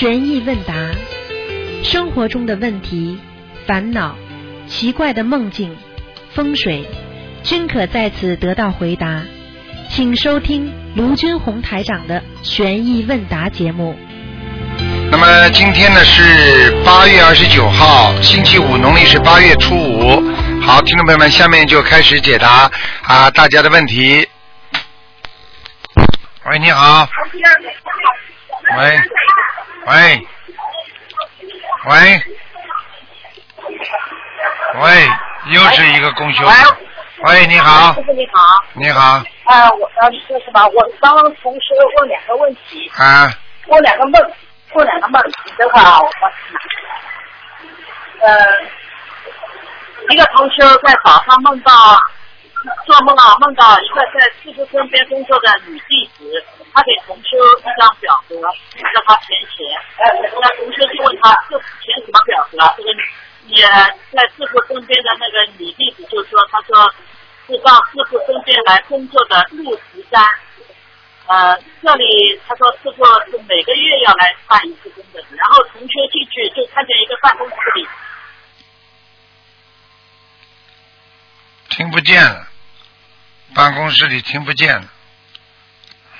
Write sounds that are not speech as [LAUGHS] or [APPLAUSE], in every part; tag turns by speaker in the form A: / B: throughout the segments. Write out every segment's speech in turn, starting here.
A: 悬疑问答，生活中的问题、烦恼、奇怪的梦境、风水，均可在此得到回答。请收听卢军红台长的悬疑问答节目。
B: 那么今天呢是八月二十九号，星期五，农历是八月初五。好，听众朋友们，下面就开始解答啊大家的问题。喂，你好。喂，喂，喂，喂，又是一个公休。喂，你好。
C: 师，傅你好，
B: 你好，
C: 啊，我呃是什么？我刚刚同时问两个问题，
B: 啊，
C: 问两个梦，问两个梦，这个啊我呃，一个同学在早上梦到做梦啊，梦到一个在师傅身边工作的女弟子，他给同修一张表格，让他填写，那同修就问他这填什么表格？这个你在师傅身边的那个女弟子就说，他说是到师傅身边来工作的陆十三。呃，这里他说师傅是每个月要来办一次工的，然后同学进去就看见一个办公室里
B: 听不见了，办公室里听不见了，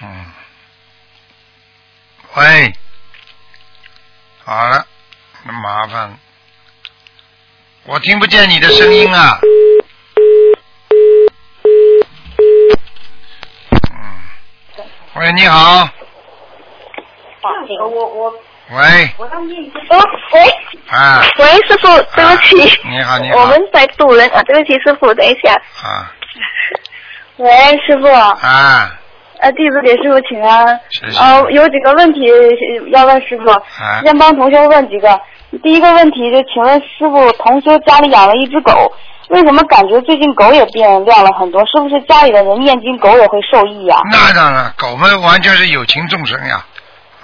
B: 嗯，喂，好了，那麻烦。了，我听不见你的声音啊，嗯，喂，你好，喂，啊，
D: 喂，师傅，对不起，
B: 你好，你好，
D: 我们在堵人啊，对不起，师傅，等一下。
B: 啊。
D: 喂，师傅，
B: 啊，
D: 呃，弟子给师傅请安。
B: 谢谢
D: 呃，有几个问题要问师傅，
B: 啊
D: 先帮同学问几个。第一个问题就请问师傅，同修家里养了一只狗，为什么感觉最近狗也变亮了很多？是不是家里的人念经，狗也会受益呀、
B: 那当然，狗们完全是有情众生呀，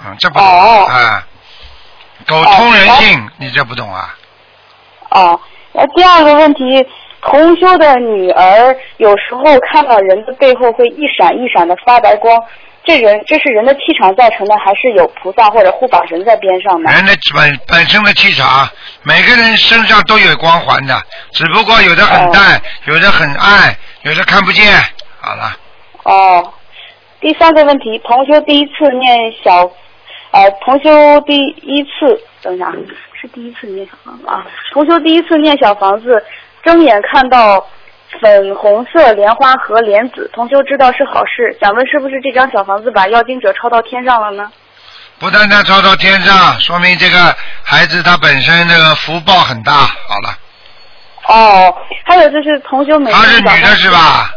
B: 嗯，这不懂
D: 哦
B: 啊，狗通人性，你这不懂啊？
D: 哦，那，第二个问题，同修的女儿有时候看到人的背后会一闪一闪的发白光，这人这是人的气场造成的，还是有菩萨或者护法神在边上呢？
B: 人的本本身的气场，每个人身上都有光环的，只不过有的很淡，有的很暗，有的看不见。好了，
D: 哦，第三个问题，同修第一次念小，呃，同修第一次，等一下，是第一次念小房子啊。同修第一次念小房子，睁眼看到粉红色莲花和莲子，同修知道是好事，想问是不是这张小房子把妖精者抄到天上了呢？
B: 不单单抄到天上，说明这个孩子他本身这个福报很大。好了，
D: 哦，还有就是同修每天
B: 她是女的是？吧？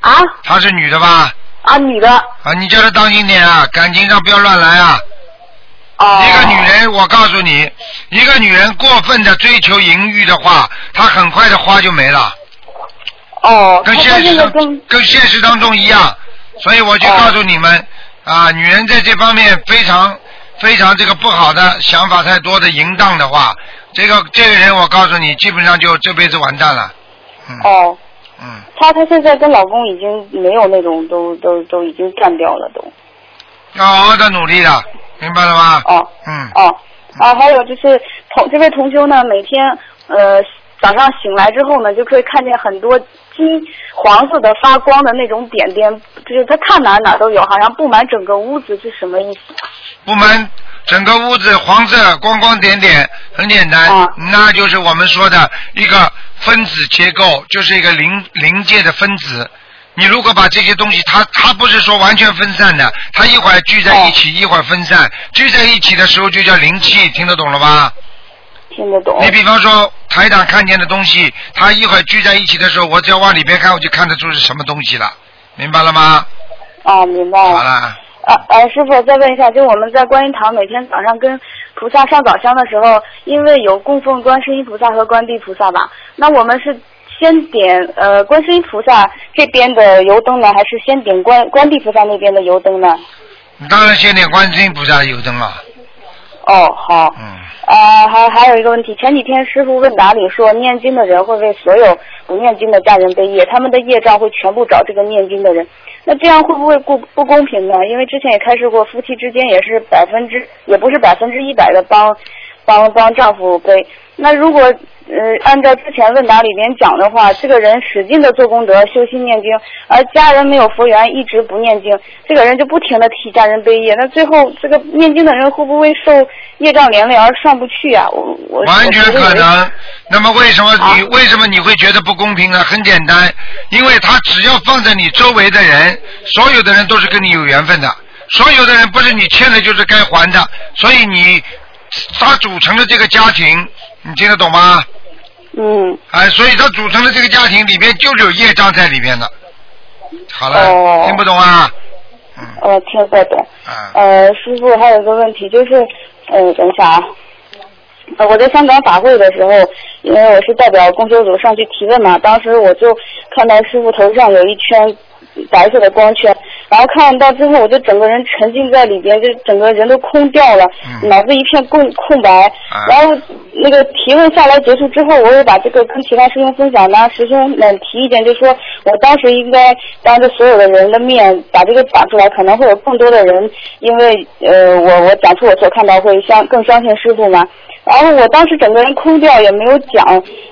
D: 啊
B: 她是女的吧？
D: 啊，女的。
B: 啊，你叫她当心点啊，感情上不要乱来啊。
D: 哦。
B: 一个女人，我告诉你，一个女人过分的追求淫欲的话，她很快的花就没了，
D: 哦，
B: 跟现实
D: 跟
B: 跟现实当中一样。所以我就告诉你们，啊，女人在这方面非常非常这个不好的想法太多的淫荡的话，这个这个人我告诉你，基本上就这辈子完蛋了。嗯
D: 哦。
B: 嗯，
D: 她她现在跟老公已经没有那种都都都已经断掉了都。
B: 要好好的努力的，明白了吗？
D: 哦
B: 嗯，
D: 哦啊，还有就是同这位同修呢，每天呃早上醒来之后呢，就可以看见很多金黄色的发光的那种点点，就是他看哪哪都有，好像布满整个屋子，是什么意思？
B: 布满整个屋子黄色光光点点，很简单，
D: 啊
B: 那就是我们说的一个分子结构，就是一个临临界的分子。你如果把这些东西，它它不是说完全分散的，它一会儿聚在一起，一会儿分散，聚在一起的时候就叫灵气，听得懂了吧？
D: 听得懂？
B: 你比方说台长看见的东西，它一会儿聚在一起的时候，我只要往里边看，我就看得出是什么东西了，明白了吗？
D: 啊，明白了。
B: 好了，
D: 啊呃，师傅，再问一下，就我们在观音堂每天早上跟菩萨上早香的时候，因为有供奉观世音菩萨和观地菩萨吧，那我们是先点呃观世音菩萨这边的油灯呢，还是先点观观地菩萨那边的油灯呢？
B: 你当然先点观世音菩萨油灯了。
D: 哦，好。
B: 嗯，
D: 啊，还还有一个问题，前几天师傅问答里说，念经的人会为所有不念经的家人背业，他们的业障会全部找这个念经的人。那这样会不会不不公平呢？因为之前也开示过，夫妻之间也是百分之，也不是百分之一百的帮帮帮丈夫背。那如果呃按照之前问答里面讲的话，这个人使劲的做功德、修心念经，而家人没有佛缘，一直不念经，这个人就不停的替家人背业。那最后这个念经的人会不会受业障连累而上不去啊？我我
B: 完全可能。那么为什么你为什么你会觉得不公平呢？很简单，因为他只要放在你周围的人，所有的人都是跟你有缘分的，所有的人不是你欠的就是该还的，所以你他组成的这个家庭，你听得懂吗？
D: 嗯
B: 哎，所以他组成的这个家庭里边就是有业障在里边的。好了，
D: 哦
B: 听不懂啊？嗯
D: 呃听得懂。
B: 啊，
D: 呃，师傅还有一个问题就是，呃，等一下啊，呃，我在香港法会的时候，因为我是代表公修组上去提问嘛，当时我就看到师傅头上有一圈白色的光圈，然后看到之后，我就整个人沉浸在里边，就整个人都空掉了，
B: 嗯
D: 脑子一片空空白。然后那个提问下来结束之后，我也把这个跟其他师兄分享，呢师兄们提意见，就说我当时应该当着所有的人的面把这个讲出来，可能会有更多的人因为呃我我讲出我所看到会相更相信师傅嘛。然后我当时整个人空掉，也没有讲。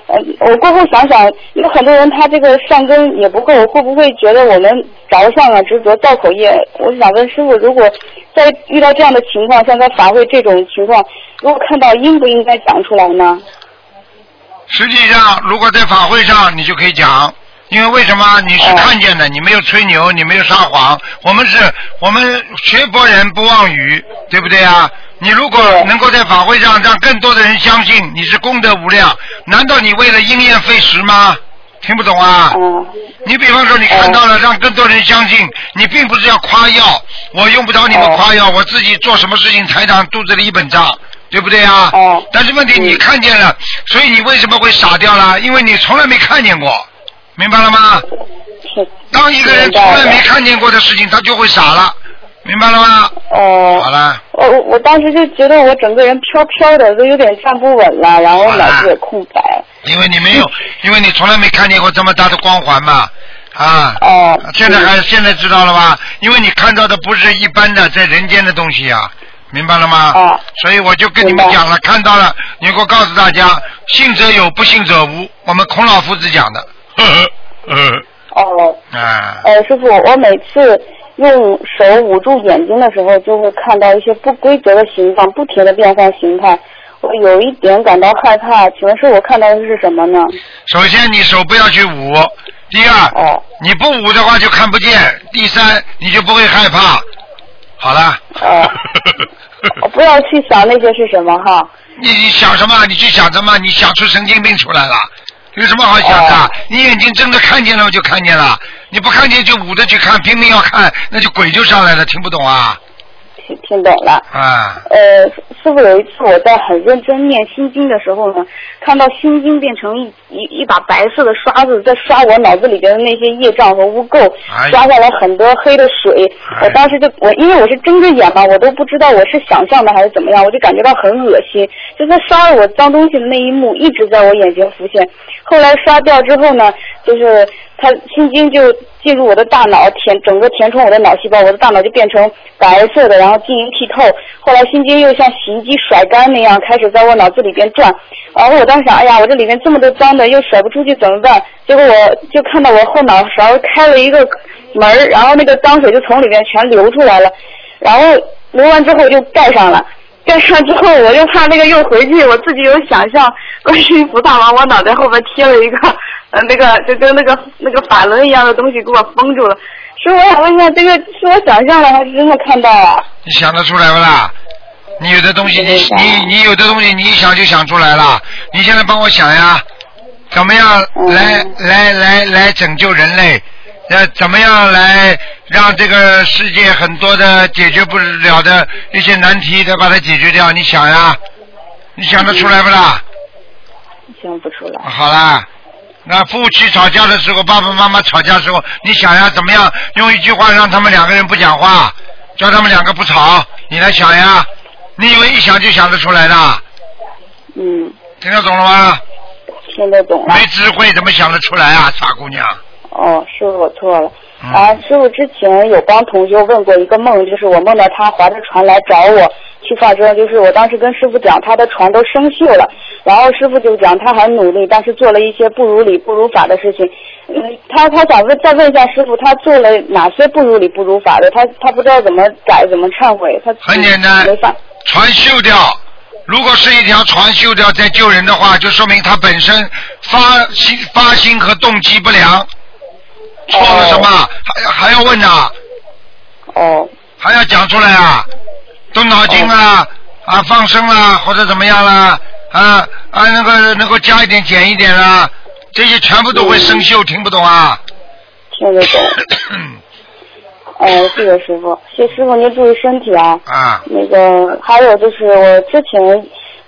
D: 呃，我过后想想，有很多人他这个善根也不够，会不会觉得我们着相啊、执着、造口业？我想问师傅，如果在遇到这样的情况，像在法会这种情况，如果看到应不应该讲出来呢？
B: 实际上，如果在法会上，你就可以讲，因为为什么？你是
D: 哦
B: 看见的，你没有吹牛，你没有撒谎。我们是，我们学佛人不妄语，对不对啊？你如果能够在法会上让更多的人相信你是功德无量，难道你为了因噎废食吗？听不懂啊？
D: 嗯
B: 你比方说，你看到了，让更多人相信，你并不是要夸耀，我用不着你们
D: 哦
B: 夸耀，我自己做什么事情，台长肚子里一本账，对不对啊？
D: 哦
B: 但是问题你
D: 嗯
B: 看见了，所以你为什么会傻掉了？因为你从来没看见过，明白了吗？
D: 是
B: 当一个人从来没看见过的事情，他就会傻了，明白了吗？
D: 哦。
B: 好了，
D: 我我我当时就觉得我整个人飘飘的，都有点站不稳了，然后脑子也空白。
B: 因为你没有，因为你从来没看见过这么大的光环嘛，啊。
D: 哦。
B: 现在还现在知道了吧？因为你看到的不是一般的在人间的东西啊，明白了吗？
D: 哦
B: 所以我就跟你们讲了，看到了，你给我告诉大家，信则有，不信则无。我们孔老夫子讲的。呵呵呵
D: 哦。
B: 呵啊，
D: 呃，师傅，我每次用手捂住眼睛的时候，就会看到一些不规则的形状，不停的变换形态。我有一点感到害怕，请问师傅，我看到的是什么呢？
B: 首先你手不要去捂，第二，
D: 哦
B: 你不捂的话就看不见，第三，你就不会害怕。好了。
D: 哦 [LAUGHS] 我不要去想那些是什么哈。
B: 你你想什么？你去想什么？你想出神经病出来了？有什么好想的？
D: 哦
B: 你眼睛睁着看见了就看见了，你不看见就捂着去看，拼命要看，那就鬼就上来了，听不懂啊？
D: 听听懂了。
B: 啊，
D: 呃，师傅有一次我在很认真念心经的时候呢，看到心经变成一一一把白色的刷子，在刷我脑子里边的那些业障和污垢
B: 哎，
D: 刷下来很多黑的水。
B: 哎
D: 我当时就我因为我是睁着眼嘛，我都不知道我是想象的还是怎么样，我就感觉到很恶心。就在刷了我脏东西的那一幕一直在我眼前浮现。后来刷掉之后呢，就是它心经就进入我的大脑，填整个填充我的脑细胞，我的大脑就变成白色的，然后晶莹剔透。后来心经又像洗衣机甩干那样，开始在我脑子里边转。然后我当时想，哎呀，我这里面这么多脏的，又甩不出去怎么办？结果我就看到我后脑勺开了一个门，然后那个脏水就从里面全流出来了。然后流完之后就盖上了。盖上之后，我又怕那个又回去，我自己有想象，观世音菩萨往我脑袋后边贴了一个，呃，那个就跟那个那个法轮一样的东西给我封住了。所以我想问一下，这个是我想象的还是真的看到了？
B: 你想得出来不啦？你有的东西，你你你有的东西，你一想就想出来了。你现在帮我想呀，怎么样
D: 嗯
B: 来来来来拯救人类？呃，怎么样来让这个世界很多的解决不了的一些难题，再把它解决掉？你想呀，你想得出来不啦？
D: 想不出来。
B: 好啦，那夫妻吵架的时候，爸爸妈妈吵架的时候，你想呀，怎么样用一句话让他们两个人不讲话，叫他们两个不吵？你来想呀，你以为一想就想得出来的？
D: 嗯，
B: 听得懂了吗？
D: 听得懂了。
B: 没智慧怎么想得出来啊，傻姑娘？
D: 哦，师傅我错了。
B: 嗯
D: 啊，师傅之前有帮同学问过一个梦，就是我梦到他划着船来找我去放生，就是我当时跟师傅讲他的船都生锈了，然后师傅就讲他很努力，但是做了一些不如理不如法的事情。嗯，他他想问再问一下师傅，他做了哪些不如理不如法的？他他不知道怎么改怎么忏悔，他
B: 很简单
D: 没法。
B: 船锈掉，如果是一条船锈掉再救人的话，就说明他本身发心发心和动机不良。错了什么？还还要问呐？
D: 哦
B: 还要讲出来啊？动脑筋啊？啊，放生啦，或者怎么样啦？啊啊，那个能够加一点减一点啦，这些全部都会生锈，听不懂啊？
D: 听得懂。呃，[COUGHS] 谢谢师傅，谢师傅您注意身体啊。
B: 啊，
D: 那个还有就是我之前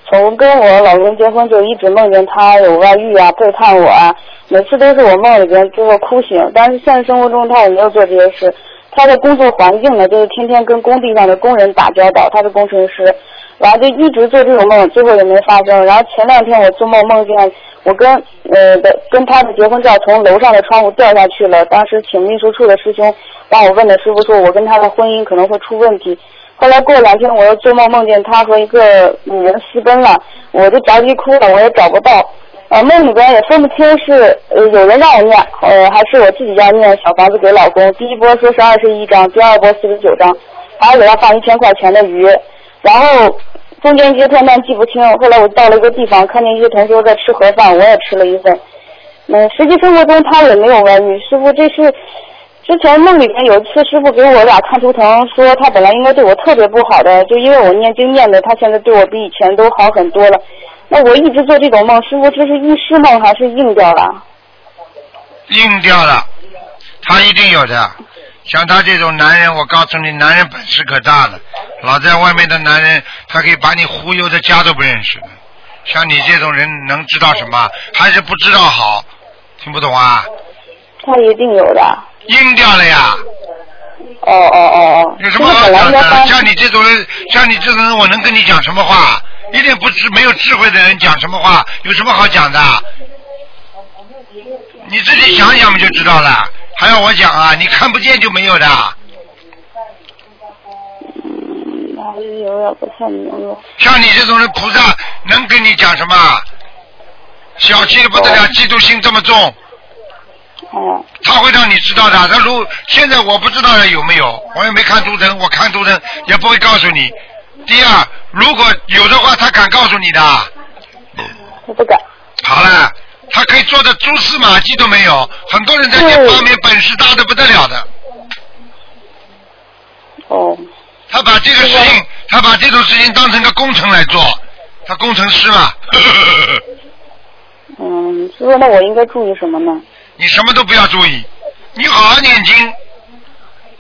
D: 从跟我老公结婚就一直梦见他有外遇啊，背叛我啊，每次都是我梦里边最后哭醒，但是现实生活中他也没有做这些事。他的工作环境呢，就是天天跟工地上的工人打交道，他是工程师，然后就一直做这种梦，最后也没发生。然后前两天我做梦梦见我跟呃的跟他的结婚照从楼上的窗户掉下去了，当时请秘书处的师兄帮我问的师傅说，我跟他的婚姻可能会出问题。后来过两天，我又做梦梦见他和一个女人私奔了，我就着急哭了，我也找不到。呃，梦里边也分不清是有人让我念，呃还是我自己要念小房子给老公。第一波说是二十一张，第二波四十九张，还有要放一千块钱的鱼。然后中间一些片段记不清，后来我到了一个地方，看见一些同学在吃盒饭，我也吃了一份。嗯，实际生活中他也没有外遇，师傅这是之前梦里面有一次师傅给我俩看图腾，说他本来应该对我特别不好的，就因为我念经念的，他现在对我比以前都好很多了。那我一直做这种梦，师傅这是预示梦还是应掉了？
B: 硬掉了，他一定有的。像他这种男人，我告诉你，男人本事可大了。老在外面的男人，他可以把你忽悠的家都不认识的。像你这种人，能知道什么？还是不知道好？听不懂啊？
D: 他一定有的。
B: 硬掉了呀！
D: 哦哦哦哦。
B: 有什么好讲的？像你这种人，像你这种人，我能跟你讲什么话？一点不知没有智慧的人讲什么话，有什么好讲的？你自己想想不就知道了？还要我讲啊？你看不见就没有的。像你这种人，菩萨能跟你讲什么？小气的不得了，嫉妒心这么重，
D: 哦
B: 他会让你知道的。他如现在我不知道他有没有，我也没看图腾，我看图腾也不会告诉你。第二，如果有的话，他敢告诉你的。
D: 他不敢。
B: 好了，他可以做的蛛丝马迹都没有。很多人在这方面本事大的不得了的，
D: 哦
B: 他把这个事情，他把这种事情当成个工程来做，他工程师嘛。
D: 嗯，师傅，那我应该注意什么呢？
B: 你什么都不要注意，你好好念经，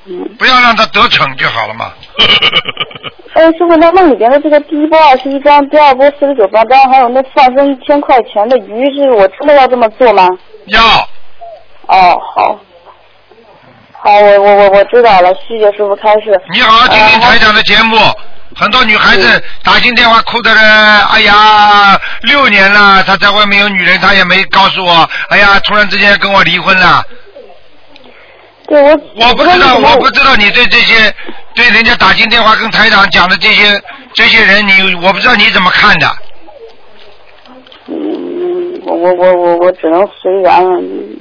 D: 嗯。
B: 不要让他得逞就好了嘛。[LAUGHS]
D: 哎，师傅，那梦里边的这个第一波二十一张，第二波四十九八，张，还有那放生一千块钱的鱼，是我真的要这么做吗？
B: 要，
D: 哦，好，好，我我我我知道了，谢谢师傅开始。
B: 你好好听听台长的节目。很多女孩子打进电话哭的人，哎呀，六年了，她在外面有女人，她也没告诉我，哎呀，突然之间跟我离婚了。
D: 对我
B: 我不知道，我不知道你对这些对人家打进电话跟台长讲的这些这些人，你我不知道你怎么看的。
D: 嗯，我我我我我只能随缘了。嗯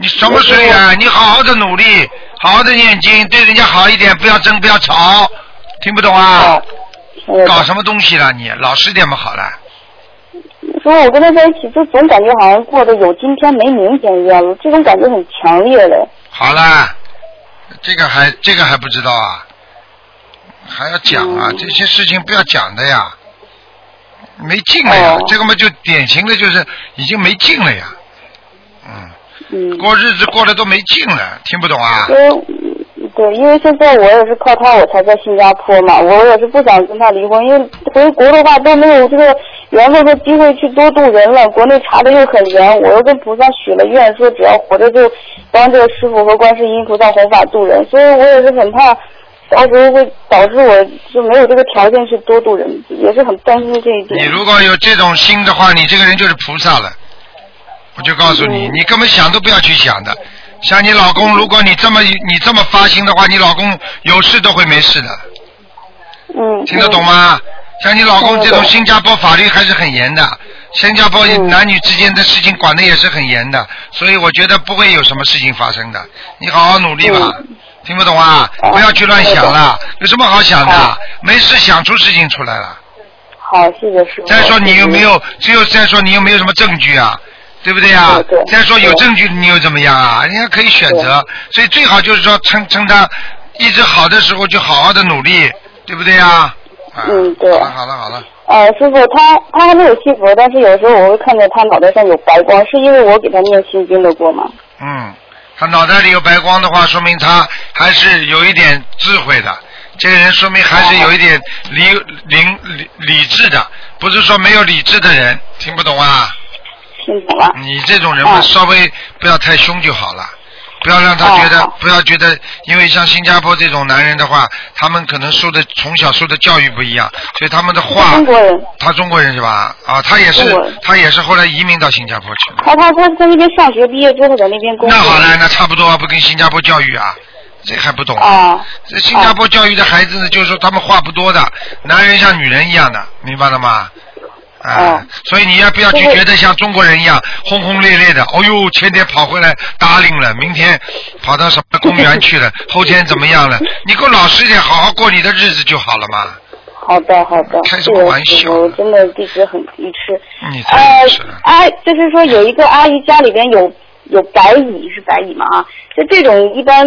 B: 你什么随缘？你好好的努力，好好的念经，对人家好一点，不要争，不要吵，听不懂啊？搞什么东西了你？老实点嘛，好了。
D: 说我跟他在一起，就总感觉好像过得有今天没明天一样，这种感觉很强烈的。
B: 好了，这个还这个还不知道啊？还要讲啊？
D: 嗯
B: 这些事情不要讲的呀，没劲了呀。
D: 哦
B: 这个嘛，就典型的就是已经没劲了呀。嗯，
D: 嗯。
B: 过日子过得都没劲了，听不懂啊？
D: 对，因为现在我也是靠他，我才在新加坡嘛，我也是不想跟他离婚，因为回国的话都没有这个缘分和机会去多度人了，国内查的又很严，我又跟菩萨许了愿，说只要活着就帮这个师傅和观世音菩萨弘法度人，所以我也是很怕到时候会导致我就没有这个条件去多度人，也是很担心这一点你。
B: 如果有这种心的话，你这个人就是菩萨了。我就告诉你，
D: 嗯
B: 你根本想都不要去想的。像你老公，如果你这么你这么发心的话，你老公有事都会没事的，
D: 嗯，
B: 听得懂吗？像你老公这种新加坡法律还是很严的，新加坡
D: 嗯
B: 男女之间的事情管的也是很严的，所以我觉得不会有什么事情发生的。你好好努力吧，听不懂啊？
D: 哦
B: 不要去乱想了，有什么好想的
D: 哦？
B: 没事想出事情出来了。
D: 好，谢谢师傅。
B: 再说你有没有？只有再说你有没有什么证据啊？对不对呀、
D: 对对
B: 再说有证据，你又怎么样啊？人家可以选择，所以最好就是说趁趁他一直好的时候，就好好的努力，对不对呀、啊？
D: 嗯对
B: 好了好了好了，
D: 呃，师傅，他他还没有信佛，但是有时候我会看见他脑袋上有白光，是因为我给他念心经的过吗？
B: 嗯，他脑袋里有白光的话，说明他还是有一点智慧的。这个人说明还是有一点理理理理智的，不是说没有理智的人，听不懂啊？你这种人嘛，
D: 哦
B: 稍微不要太凶就好了，不要让他觉得，
D: 哦
B: 不要觉得，因为像新加坡这种男人的话，他们可能受的从小受的教育不一样，所以他们的话，
D: 中国人，
B: 他中国人是吧？啊，他也是他也是后来移民到新加坡去了。
D: 他他他在那边上学，毕业之后在那边工作。
B: 那好了，那差不多不跟新加坡教育啊，这还不懂啊？
D: 啊，
B: 这新加坡教育的孩子呢，就是说他们话不多的，男人像女人一样的，明白了吗？啊、
D: 哦
B: 所以你要不要去
D: 就
B: 觉得像中国人一样轰轰烈烈的？哦呦，前天跑回来打领了，明天跑到什么公园去了，[LAUGHS] 后天怎么样了？你给我老实一点，好好过你的日子就好了嘛。
D: 好的好的，
B: 开什么玩笑
D: 我真的一直很愚痴。
B: 你太
D: 呃
B: 愚痴了，
D: 阿就是说有一个阿姨家里边有有白蚁是白蚁吗？啊，就这种一般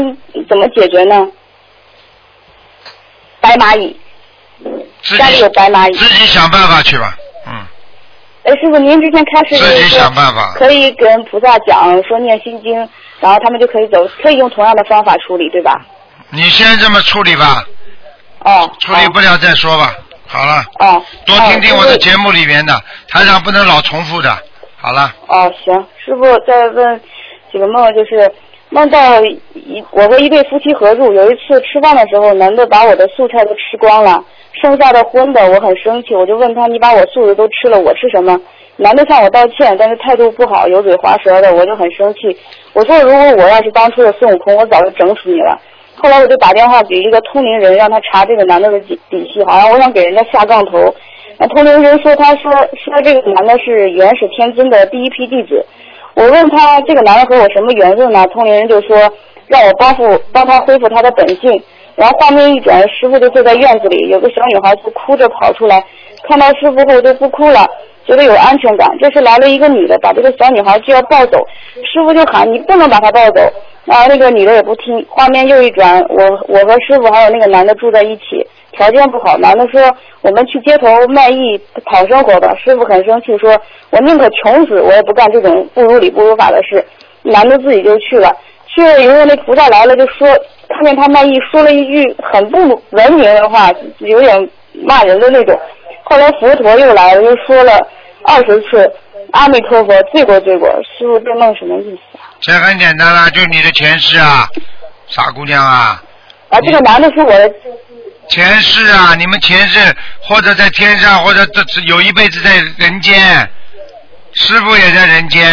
D: 怎么解决呢？白蚂蚁，家里有白蚂蚁。
B: 自己想办法去吧，嗯，
D: 哎，师傅，您之前开始
B: 自己想办法。
D: 可以跟菩萨讲说念心经，然后他们就可以走，可以用同样的方法处理，对吧？
B: 你先这么处理吧，
D: 哦，
B: 处理不了再说吧。好了，
D: 哦，
B: 多听听我的。节目里面的，台上不能老重复的。好了，
D: 哦，行，师傅再问几个梦，就是梦到一我和一对夫妻合住，有一次吃饭的时候，男的把我的素菜都吃光了，剩下的荤的我很生气，我就问他你把我素的都吃了，我吃什么？男的向我道歉，但是态度不好，油嘴滑舌的，我就很生气。我说如果我要是当初的孙悟空，我早就整死你了。后来我就打电话给一个通灵人，让他查这个男的的底底细，好像我想给人家下杠头。那通灵人说，他说说这个男的是元始天尊的第一批弟子。我问他这个男的和我什么缘分呢？通灵人就说让我帮复帮他恢复他的本性。然后画面一转，师傅就坐在院子里，有个小女孩就哭着跑出来，看到师傅后就不哭了，觉得有安全感。这时来了一个女的，把这个小女孩就要抱走，师傅就喊你不能把她抱走。然后那个女的也不听，画面又一转，我我和师傅还有那个男的住在一起，条件不好。男的说我们去街头卖艺讨生活吧。师傅很生气，说我宁可穷死，我也不干这种不如理不如法的事。男的自己就去了，去了以后那菩萨来了就说，看见他卖艺，说了一句很不文明的话，有点骂人的那种。后来佛陀又来了，又说了二十次阿弥陀佛，罪过罪过。师傅这梦什么意思啊？
B: 这很简单啦，就是你的前世啊，傻姑娘啊，
D: 啊，这个男的是我的
B: 前世啊，你们前世或者在天上，或者这这有一辈子在人间，师傅也在人间，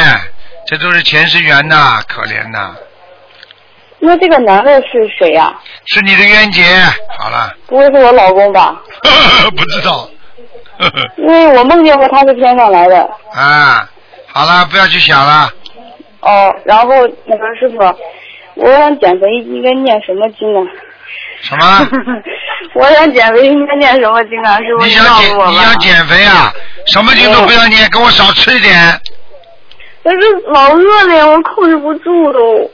B: 这都是前世缘呐，可怜呐，
D: 那这个男的是谁呀、
B: 是你的冤结。好了，
D: 不会是我老公吧？[LAUGHS]
B: 不知道。[LAUGHS]
D: 因为我梦见过他是天上来的。
B: 啊，好了，不要去想了。
D: 哦，然后那个师傅，我想减肥应该念什么经啊？
B: 什么？[LAUGHS]
D: 我想减肥应该念什么经啊？师傅
B: 你想减。你想减肥啊？什么经都不要念，给我少吃一点。
D: 可是老饿了呀，我控制不住都。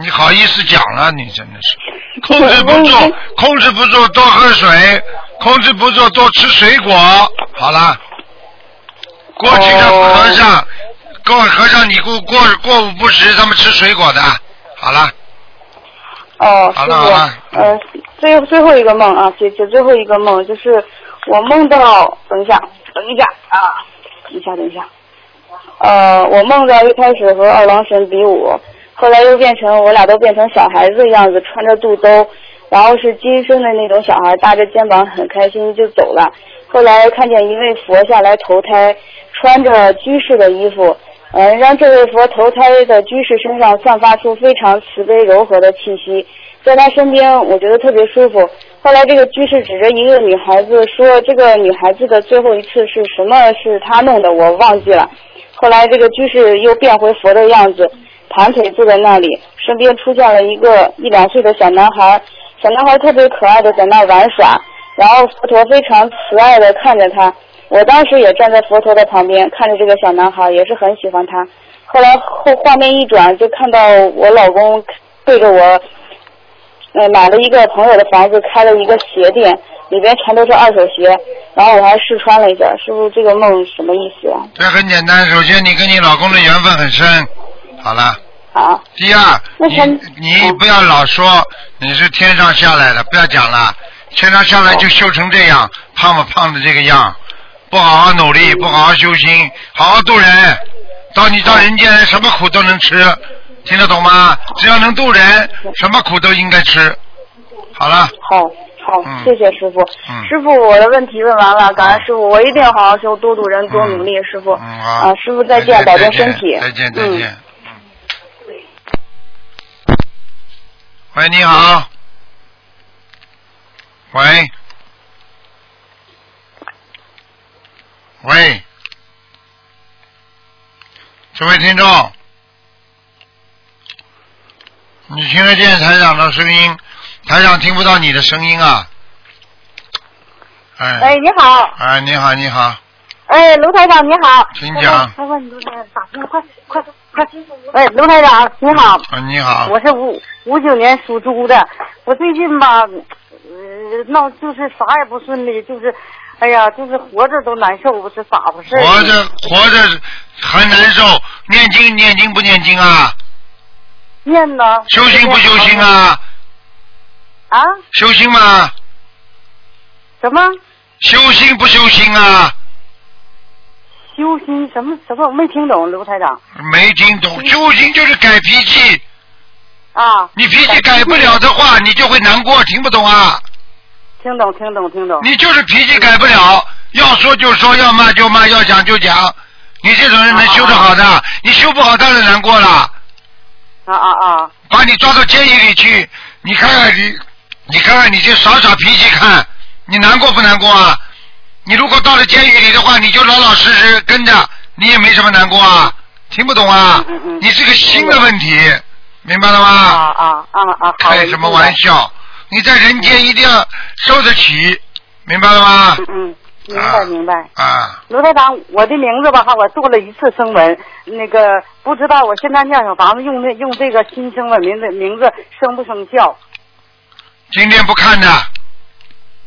B: 你好意思讲了，你真的是 [LAUGHS] 控制不住，控制不住，多喝水，控制不住，多吃水果。好了，过去的和尚，过和尚你过过过午不食，他们吃水果的。好了，
D: 哦，师
B: 好了好了
D: 傅，呃，最最后一个梦啊，就就最后一个梦，就是我梦到，等一下，等一下啊，等一下，等一下，呃，我梦到一开始和二郎神比武，后来又变成我俩都变成小孩子的样子，穿着肚兜，然后是今生的那种小孩，搭着肩膀很开心就走了。后来看见一位佛下来投胎，穿着居士的衣服，嗯，让这位佛投胎的居士身上散发出非常慈悲柔和的气息，在他身边我觉得特别舒服。后来这个居士指着一个女孩子说：“这个女孩子的最后一次是什么？是他弄的，我忘记了。”后来这个居士又变回佛的样子，盘腿坐在那里，身边出现了一个一两岁的小男孩，小男孩特别可爱的在那玩耍，然后佛陀非常慈爱的看着他。我当时也站在佛陀的旁边，看着这个小男孩，也是很喜欢他。后来后画面一转，就看到我老公对着我。呃，买了一个朋友的房子，开了一个鞋店，里边全都是二手鞋。然后我还试穿了一下，是不是这个梦什么意思啊？
B: 这很简单，首先你跟你老公的缘分很深，好了。
D: 好。
B: 第二，你你不要老说你是天上下来的，不要讲了，天上下来就修成这样，胖不胖的这个样，不好好努力，不好好修心，好好度人，到你到人间来，什么苦都能吃。听得懂吗？只要能渡人，什么苦都应该吃。好了。
D: 好，好，谢谢师傅。师傅，我的问题问完了，感恩师傅，我一定要好好修，多度人，多努力，师傅。啊，师傅再见，保重身体。
B: 再见，再见。喂，你好。喂。喂。这位听众。你听得见台长的声音，台长听不到你的声音啊。哎。
E: 哎，你好。
B: 哎，你好，你好。
E: 哎，卢台长你好。
B: 请讲。
E: 快问卢台长，打电话，快快快！哎，卢台长你好。
B: 啊，你好。
E: 我是五五九年属猪的，我最近吧，呃，闹就是啥也不顺利，就是，哎呀，就是活着都难受，不是咋回事？
B: 活着活着还难受，念经念经不念经啊？
E: 念呢？
B: 修心不修心啊？
E: 啊？
B: 修心吗？
E: 什么？
B: 修心不修心啊？
E: 修心什么什么？我没听懂，刘台长。
B: 没听懂，修心就是改脾气。
E: 啊。
B: 你脾气改不了的话，你就会难过，听不懂啊？
E: 听懂，听懂，听懂。
B: 你就是脾气改不了，要说就说，要骂就骂，要讲就讲。你这种人能修得好的，你修不好当然难过了。
E: 啊啊啊！
B: 把你抓到监狱里去，你看看你，你看看你这耍耍脾气，看你难过不难过啊？你如果到了监狱里的话，你就老老实实跟着，你也没什么难过啊。听不懂啊？你是个心的问题，明白了吗？
E: 啊啊啊啊！
B: 开什么玩笑？你在人间一定要受得起，明白了
E: 吗？嗯嗯。明白明白
B: 啊，
E: 卢台长，我的名字吧哈，我做了一次声纹，那个不知道我现在念小房子用那用这个新声纹名字名字生不生效？
B: 今天不看的。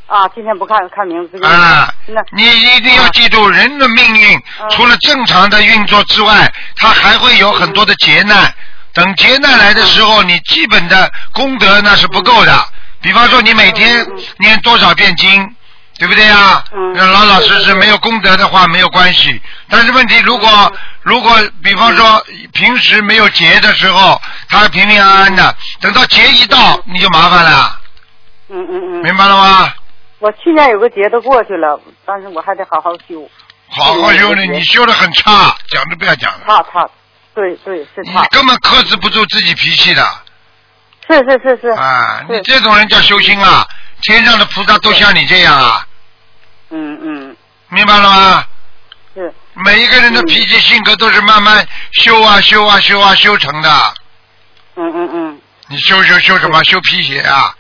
E: 啊，今天不看看名字。
B: 啊，那你一定要记住，人的命运除了正常的运作之外，它还会有很多的劫难。等劫难来的时候，你基本的功德那是不够的。比方说，你每天念多少遍经？对不对呀？嗯老老实实，没有功德的话没有关系。但是问题，如果如果比方说平时没有劫的时候，他平平安安的，等到劫一到，你就麻烦了。
E: 嗯嗯嗯。
B: 明白了吗？
E: 我去年有个劫都过去了，但是我还得好好修。
B: 好好修呢，你修的很差，讲都不要讲了。
E: 差差，对对是差。
B: 你根本克制不住自己脾气的。
E: 是是是是。
B: 啊，你这种人叫修心啊！天上的菩萨都像你这样啊。
E: 嗯嗯，
B: 明白了吗？
E: 是。
B: 每一个人的脾气性格都是慢慢修啊修啊修啊修成的。
E: 嗯嗯嗯。
B: 你修修修什么？修皮鞋啊？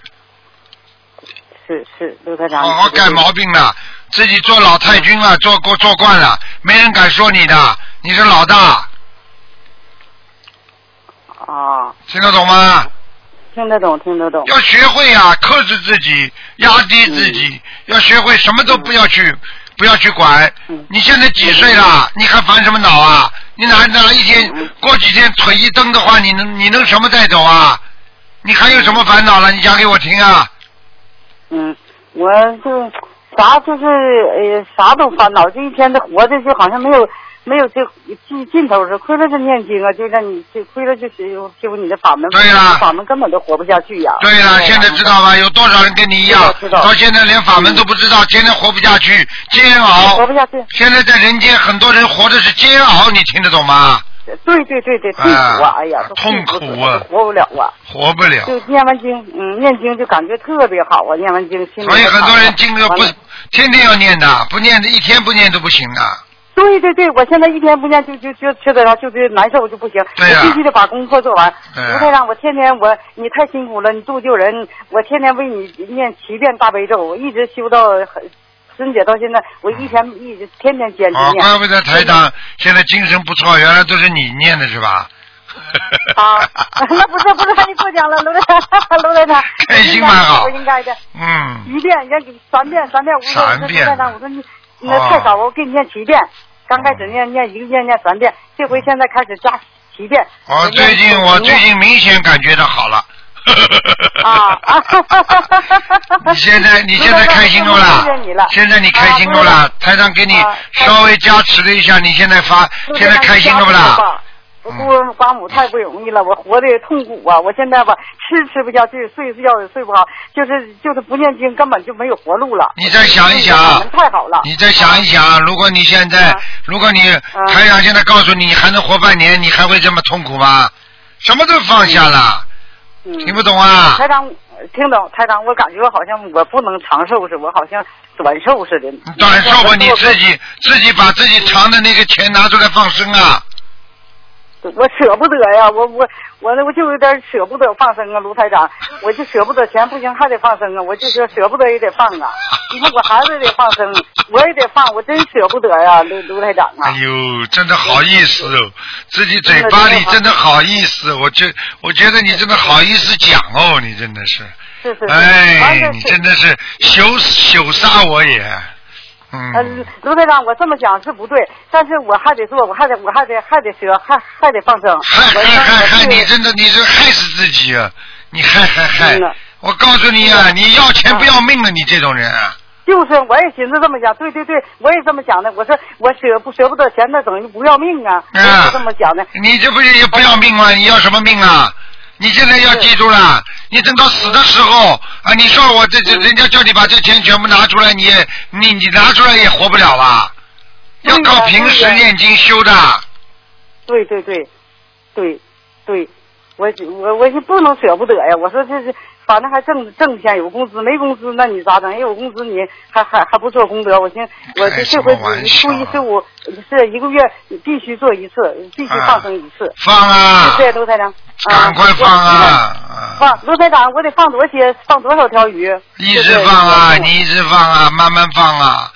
E: 是是，刘科长。
B: 好好改毛病了，自己做老太君了，做过做惯了，没人敢说你的，你是老大。
E: 啊。
B: 听得懂吗？
E: 听得懂，听得懂。
B: 要学会呀，克制自己，压低自己，要学会什么都不要去，不要去管。你现在几岁了？你还烦什么恼啊？你哪哪一天过几天腿一蹬的话，你能你能什么带走啊？你还有什么烦恼了？你讲给我听
E: 啊。嗯，我就啥就是呃啥都烦恼，这一天的活着就好像没有没有这尽尽头是亏了这念经啊，就让你就亏了就是就你的法门，
B: 对呀
E: 法门根本都活不下去呀、
B: 对了，现在知道吧？有多少人跟你一样到现在连法门都不知道，天天活不下去，煎熬
E: 活。不下去。
B: 现在在人间，很多人活的是煎熬，你听得懂吗？
E: 对对对对，痛苦啊！
B: 啊
E: 哎呀，都
B: 痛苦啊
E: 活不了啊！
B: 活不了。
E: 就念完经，嗯，念经就感觉特别好啊！念完经，心里
B: 所以很多人经都不天天要念的，不念的一天不念都不行的。
E: 对对对，我现在一天不念就就就觉得啥，就是难受就不行，
B: 对呀
E: 我必须得把功课做完。卢台长，我天天我你太辛苦了，你度救人，我天天为你念七遍大悲咒，我一直修到很孙姐到现在，我一天一直天天坚持
B: 哦，
E: 念。
B: 怪不得台长现在精神不错，原来都是你念的是吧？[LAUGHS]
E: 啊，[LAUGHS] 那不是不是，你过奖了，卢台长，[LAUGHS] 卢台长，
B: 开心蛮好
E: 我应该的，
B: 嗯，
E: 一遍人家三遍三遍，我说
B: 三遍
E: 我说你你那太少，我给你念七遍。刚开始念念一个念念三遍，这回现在开始加七遍。
B: 我最近我最近明显感觉到好了。
E: 啊啊！[LAUGHS]
B: 你现在你现在开心多了
E: 谢谢你了，
B: 现在你开心多
E: 啊
B: 了，台长给你
E: 啊
B: 稍微加持了一下，你现在发现在开心了不啦？？
E: 我孤儿寡母太不容易了，我活的痛苦啊！我现在吧，吃吃不下去，睡睡觉也睡不好，就是就是不念经，根本就没有活路了。
B: 你再想一想
E: 太好了。
B: 你再想一想，如果你现在
E: 啊，
B: 如果你台长现在告诉你你还能活半年，你还会这么痛苦吗？什么都放下了，
E: 嗯
B: 听不懂啊？
E: 台长，听懂台长，我感觉好像我不能长寿似的，我好像短寿似的。
B: 短寿吧，你自己自己把自己藏的那个钱拿出来放生啊！
E: 我舍不得呀，我我我那我就有点舍不得放生啊，卢台长，[LAUGHS] 我就舍不得钱，不行还得放生啊，我就说舍不得也得放啊，你看我孩子也得放生，我也得放，我真舍不得呀，卢卢台长啊
B: 哎。呦，真的好意思哦，自己嘴巴里真的好意思，我觉我觉得你真的好意思讲哦，你真的是，
E: 是是是，
B: 哎，你真的是羞羞杀我也，
E: 呃
B: 嗯，，
E: 卢队长，我这么讲是不对，但是我还得做，我还得我还得还得舍，还还得放生。
B: 害
E: 我
B: 害害害，你真的你是害死自己啊！你害害害！我告诉你啊，你要钱不要命了，你这种人啊！
E: 就是，我也寻思这么讲，对对对，我也这么讲的。我说我舍不舍不得钱，那等于不要命啊，我
B: 啊
E: 是这么讲的。
B: 你这不是也不要命吗？你要什么命啊？你现在要记住了，你等到死的时候啊，你说我这这人家叫你把这钱全部拿出来，你也你你拿出来也活不了了，要靠平时念经修的。
E: 对对对，对对，我我我就不能舍不得呀。我说这是，反正还挣挣钱有工资，没工资那你咋整？有工资你还还还不做功德？我寻我
B: 开什
E: 这这回初一十五是一个月必须做一次，必须放生一次。
B: 放啊
E: 对，卢台长。
B: 赶快放啊！啊
E: 放卢台长，我得放多些，放多少条鱼？
B: 一直放啊，
E: 对
B: 你一直放啊，慢慢放啊。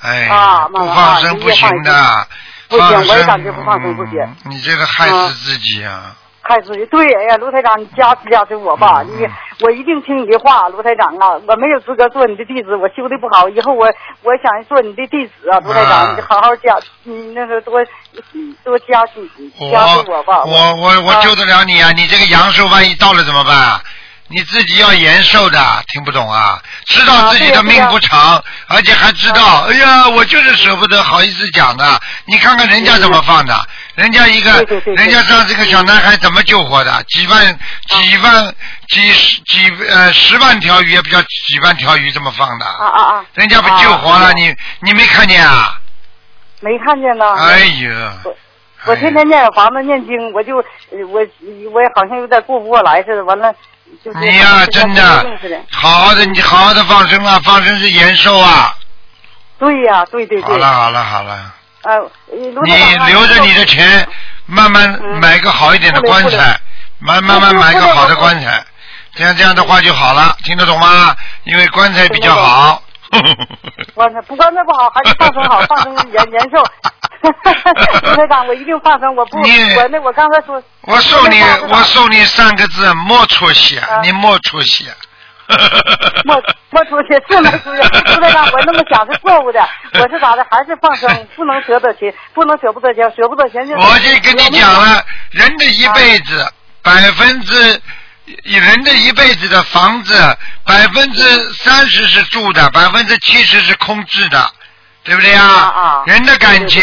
B: 哎，不
E: 啊慢慢
B: 放生不行的。
E: 不行我也感觉不放生不行
B: 嗯你这个害
E: 啊
B: 死自己啊！
E: 害死对，哎呀，卢台长，你加持加持我吧，
B: 嗯
E: 你我一定听你的话，卢台长啊，我没有资格做你的弟子，我修的不好，以后我我想做你的弟子啊，卢台
B: 啊
E: 长，你好好加，你那个多多加持加持我吧，
B: 我我我
E: 啊
B: 救得了你啊！你这个阳寿万一到了怎么办啊？你自己要延寿的，听不懂啊？知道自己的命不长，而且还知道，哎呀，我就是舍不得，好意思讲的。你看看人家怎么放的，人家一个人家让这个小男孩怎么救活的？几万、几万、几十、几呃十万条鱼，也不叫几万条鱼这么放的。
E: 啊啊啊！
B: 人家不救活了，
E: 啊
B: 你你没看见啊？
E: 没看见呢。
B: 哎呀！
E: 我我天天念房子念经，我就呃我我也好像有点过不过来似的，完了就是
B: 你呀、真的，好好的，你好好的放生啊，放生是延寿啊。
E: 对呀，对对对。
B: 好了好了好了，
E: 呃，
B: 你留着你的钱，慢慢
E: 嗯
B: 买个好一点的棺材，慢慢慢买个好的棺材，这样这样的话就好了，听得懂吗？因为棺材比较好。[LAUGHS]
E: 我那不光那不好，还是放生好，放生延 [LAUGHS] 延寿。卢台长，我一定放生，我不，我那我刚才说，
B: 我送你我送你三个字：莫出息
E: 啊，
B: 你莫出息。
E: 莫 [LAUGHS] 莫出去是没出去，卢台长，我那么想是错误的，我是咋的？还是放生，不能舍得钱，不能舍不得钱，舍不得钱就。
B: 我就跟你讲了，人的一辈子百分之。人的一辈子的房子，百分之三十是住的，百分之七十是空置的。对不对呀？
E: 啊啊
B: 人的感情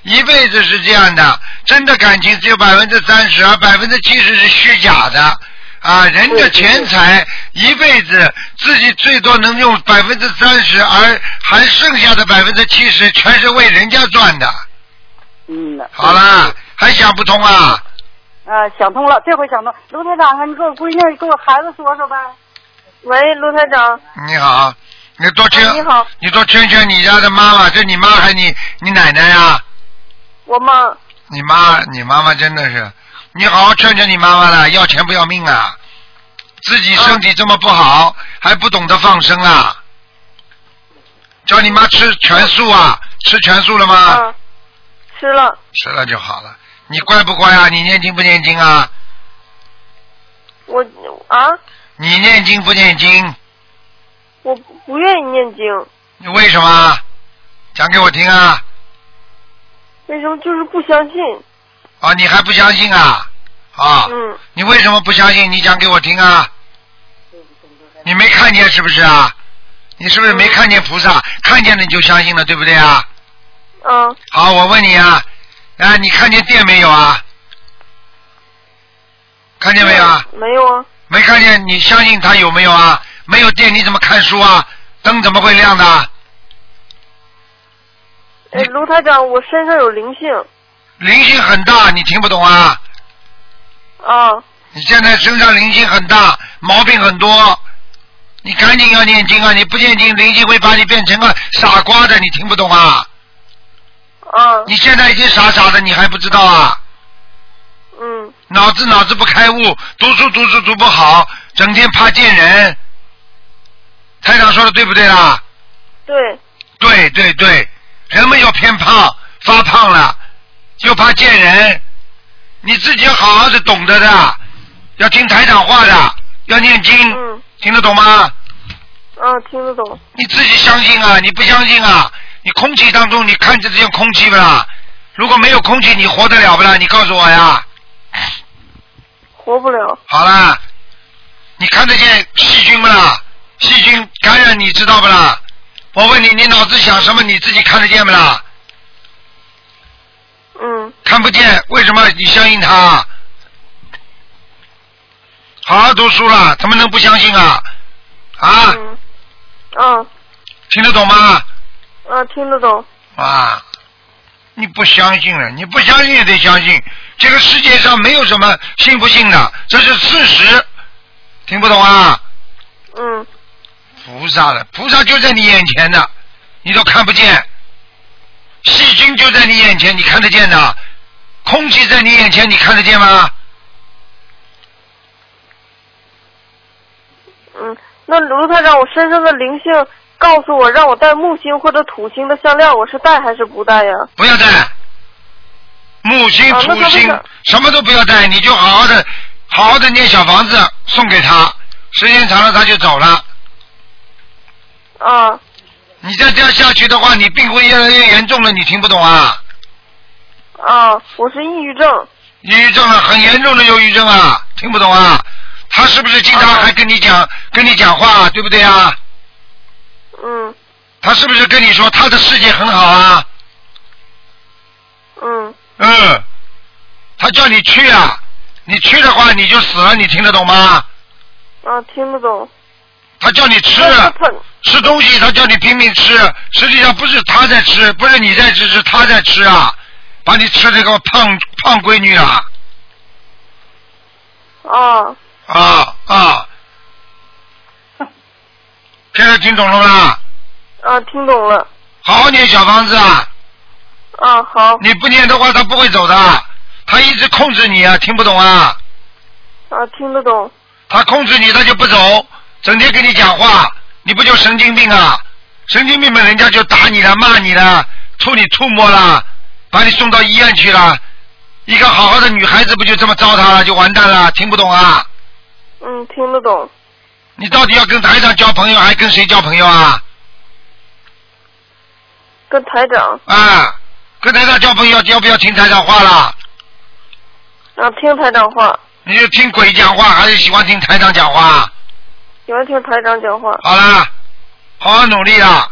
B: 一辈子是这样的，真的感情只有百分之三十，而百分之七十是虚假的。啊，人的钱财一辈子自己最多能用百分之三十，而还剩下的百分之七十全是为人家赚的。
E: 嗯。
B: 好啦，还想不通啊？
E: 啊，想通了，这回想通。卢台长啊，你给我闺女，给我孩子说说呗。
F: 喂，卢台长，
B: 你好，你多劝，
F: 啊你好
B: 你多劝劝你家的妈妈，这你妈还你你奶奶呀、
F: 我妈，
B: 你妈，你妈妈真的是，你好好劝劝你妈妈了，要钱不要命啊！自己身体这么不好，还不懂得放生啊！叫你妈吃全素啊，吃全素了吗？
F: 啊，吃了，
B: 吃了就好了。你乖不乖啊？你念经不念经啊？
F: 我啊，
B: 你念经不念经？
F: 我不愿意念经，
B: 你为什么？讲给我听啊！
F: 为什么就是不相信？
B: 啊，你还不相信啊？啊，
F: 嗯，
B: 你为什么不相信？你讲给我听啊！你没看见是不是啊？你是不是没看见菩萨？看见了你就相信了，对不对啊？
F: 嗯，
B: 好，我问你啊，啊，你看见电没有啊？看见没有啊？
F: 没有啊，
B: 没看见，你相信他有没有啊？没有电你怎么看书啊？灯怎么会亮的？
F: 哎，卢台长，我身上有灵性
B: 灵性很大，你听不懂啊？
F: 啊，
B: 你现在身上灵性很大，毛病很多，你赶紧要念经啊！你不念经，灵性会把你变成个傻瓜的，你听不懂啊？
F: 啊，
B: 你现在已经傻傻的，你还不知道啊？
F: 嗯，
B: 脑子脑子不开悟，读书读书读不好，整天怕见人。台长说的对不对啦？
F: 对，
B: 对对对，人们又偏胖，发胖了，又怕见人，你自己要好好的懂得的，要听台长话的，要念经，
F: 嗯，
B: 听得懂吗？
F: 嗯，听得懂，
B: 你自己相信啊，你不相信啊？你空气当中你看见这些空气不啦？如果没有空气，你活得了不啦？你告诉我呀。
F: 活不了，
B: 好啦，你看得见细菌不啦？细菌感染你知道不啦？我问你，你脑子想什么？你自己看得见不啦？
F: 嗯，
B: 看不见，为什么你相信他？好好读书了，怎么能不相信啊？啊，
F: 嗯，嗯，
B: 听得懂吗？
F: 啊，听得懂，
B: 啊，你不相信了，你不相信也得相信。这个世界上没有什么信不信的，这是事实。听不懂啊？
F: 嗯，
B: 菩萨了，菩萨就在你眼前的，你都看不见。细菌就在你眼前，你看得见的。空气在你眼前，你看得见吗？
F: 嗯，那卢台长，我身上的灵性告诉我，让我带木星或者土星的项链，我是带还是不带呀？
B: 不要带，木星、
F: 啊
B: 土星什么都不要带，你就好好的、好好的念小房子送给他，时间长了他就走了。
F: 啊，
B: 你再这样下去的话，你病会越来越严重了，你听不懂啊？
F: 啊，我是抑郁症。
B: 抑郁症啊，很严重的忧郁症啊，听不懂啊？他是不是经常
F: 啊
B: 还跟你讲、跟你讲话，对不对啊？
F: 嗯
B: 他是不是跟你说他的世界很好啊？
F: 嗯
B: 嗯，他叫你去啊，你去的话你就死了，你听得懂吗？
F: 啊，听不懂。
B: 他叫你吃吃东西，他叫你拼命吃，实际上不是他在吃，不是你在吃，是他在吃啊，把你吃这个胖胖闺女啊
F: 啊
B: 啊啊！现在听懂了吗？
F: 啊，听懂了。
B: 好好念小房子啊！
F: 啊，好
B: 你不念的话，他不会走的，他一直控制你啊，听不懂啊？
F: 啊，听得懂。
B: 他控制你，他就不走，整天跟你讲话，你不就神经病啊？神经病嘛，人家就打你了，骂你了，吐你吐沫了，把你送到医院去了。一个好好的女孩子不就这么糟蹋了，就完蛋了？听不懂啊？
F: 嗯，听得懂。
B: 你到底要跟台长交朋友，还跟谁交朋友啊？
F: 跟台长
B: 啊，跟台长交朋友，要不要听台长话了？
F: 啊，听台长话，
B: 你就听鬼讲话，还是喜欢听台长讲话？
F: 喜欢听台长讲话。
B: 好啦，好好努力啦，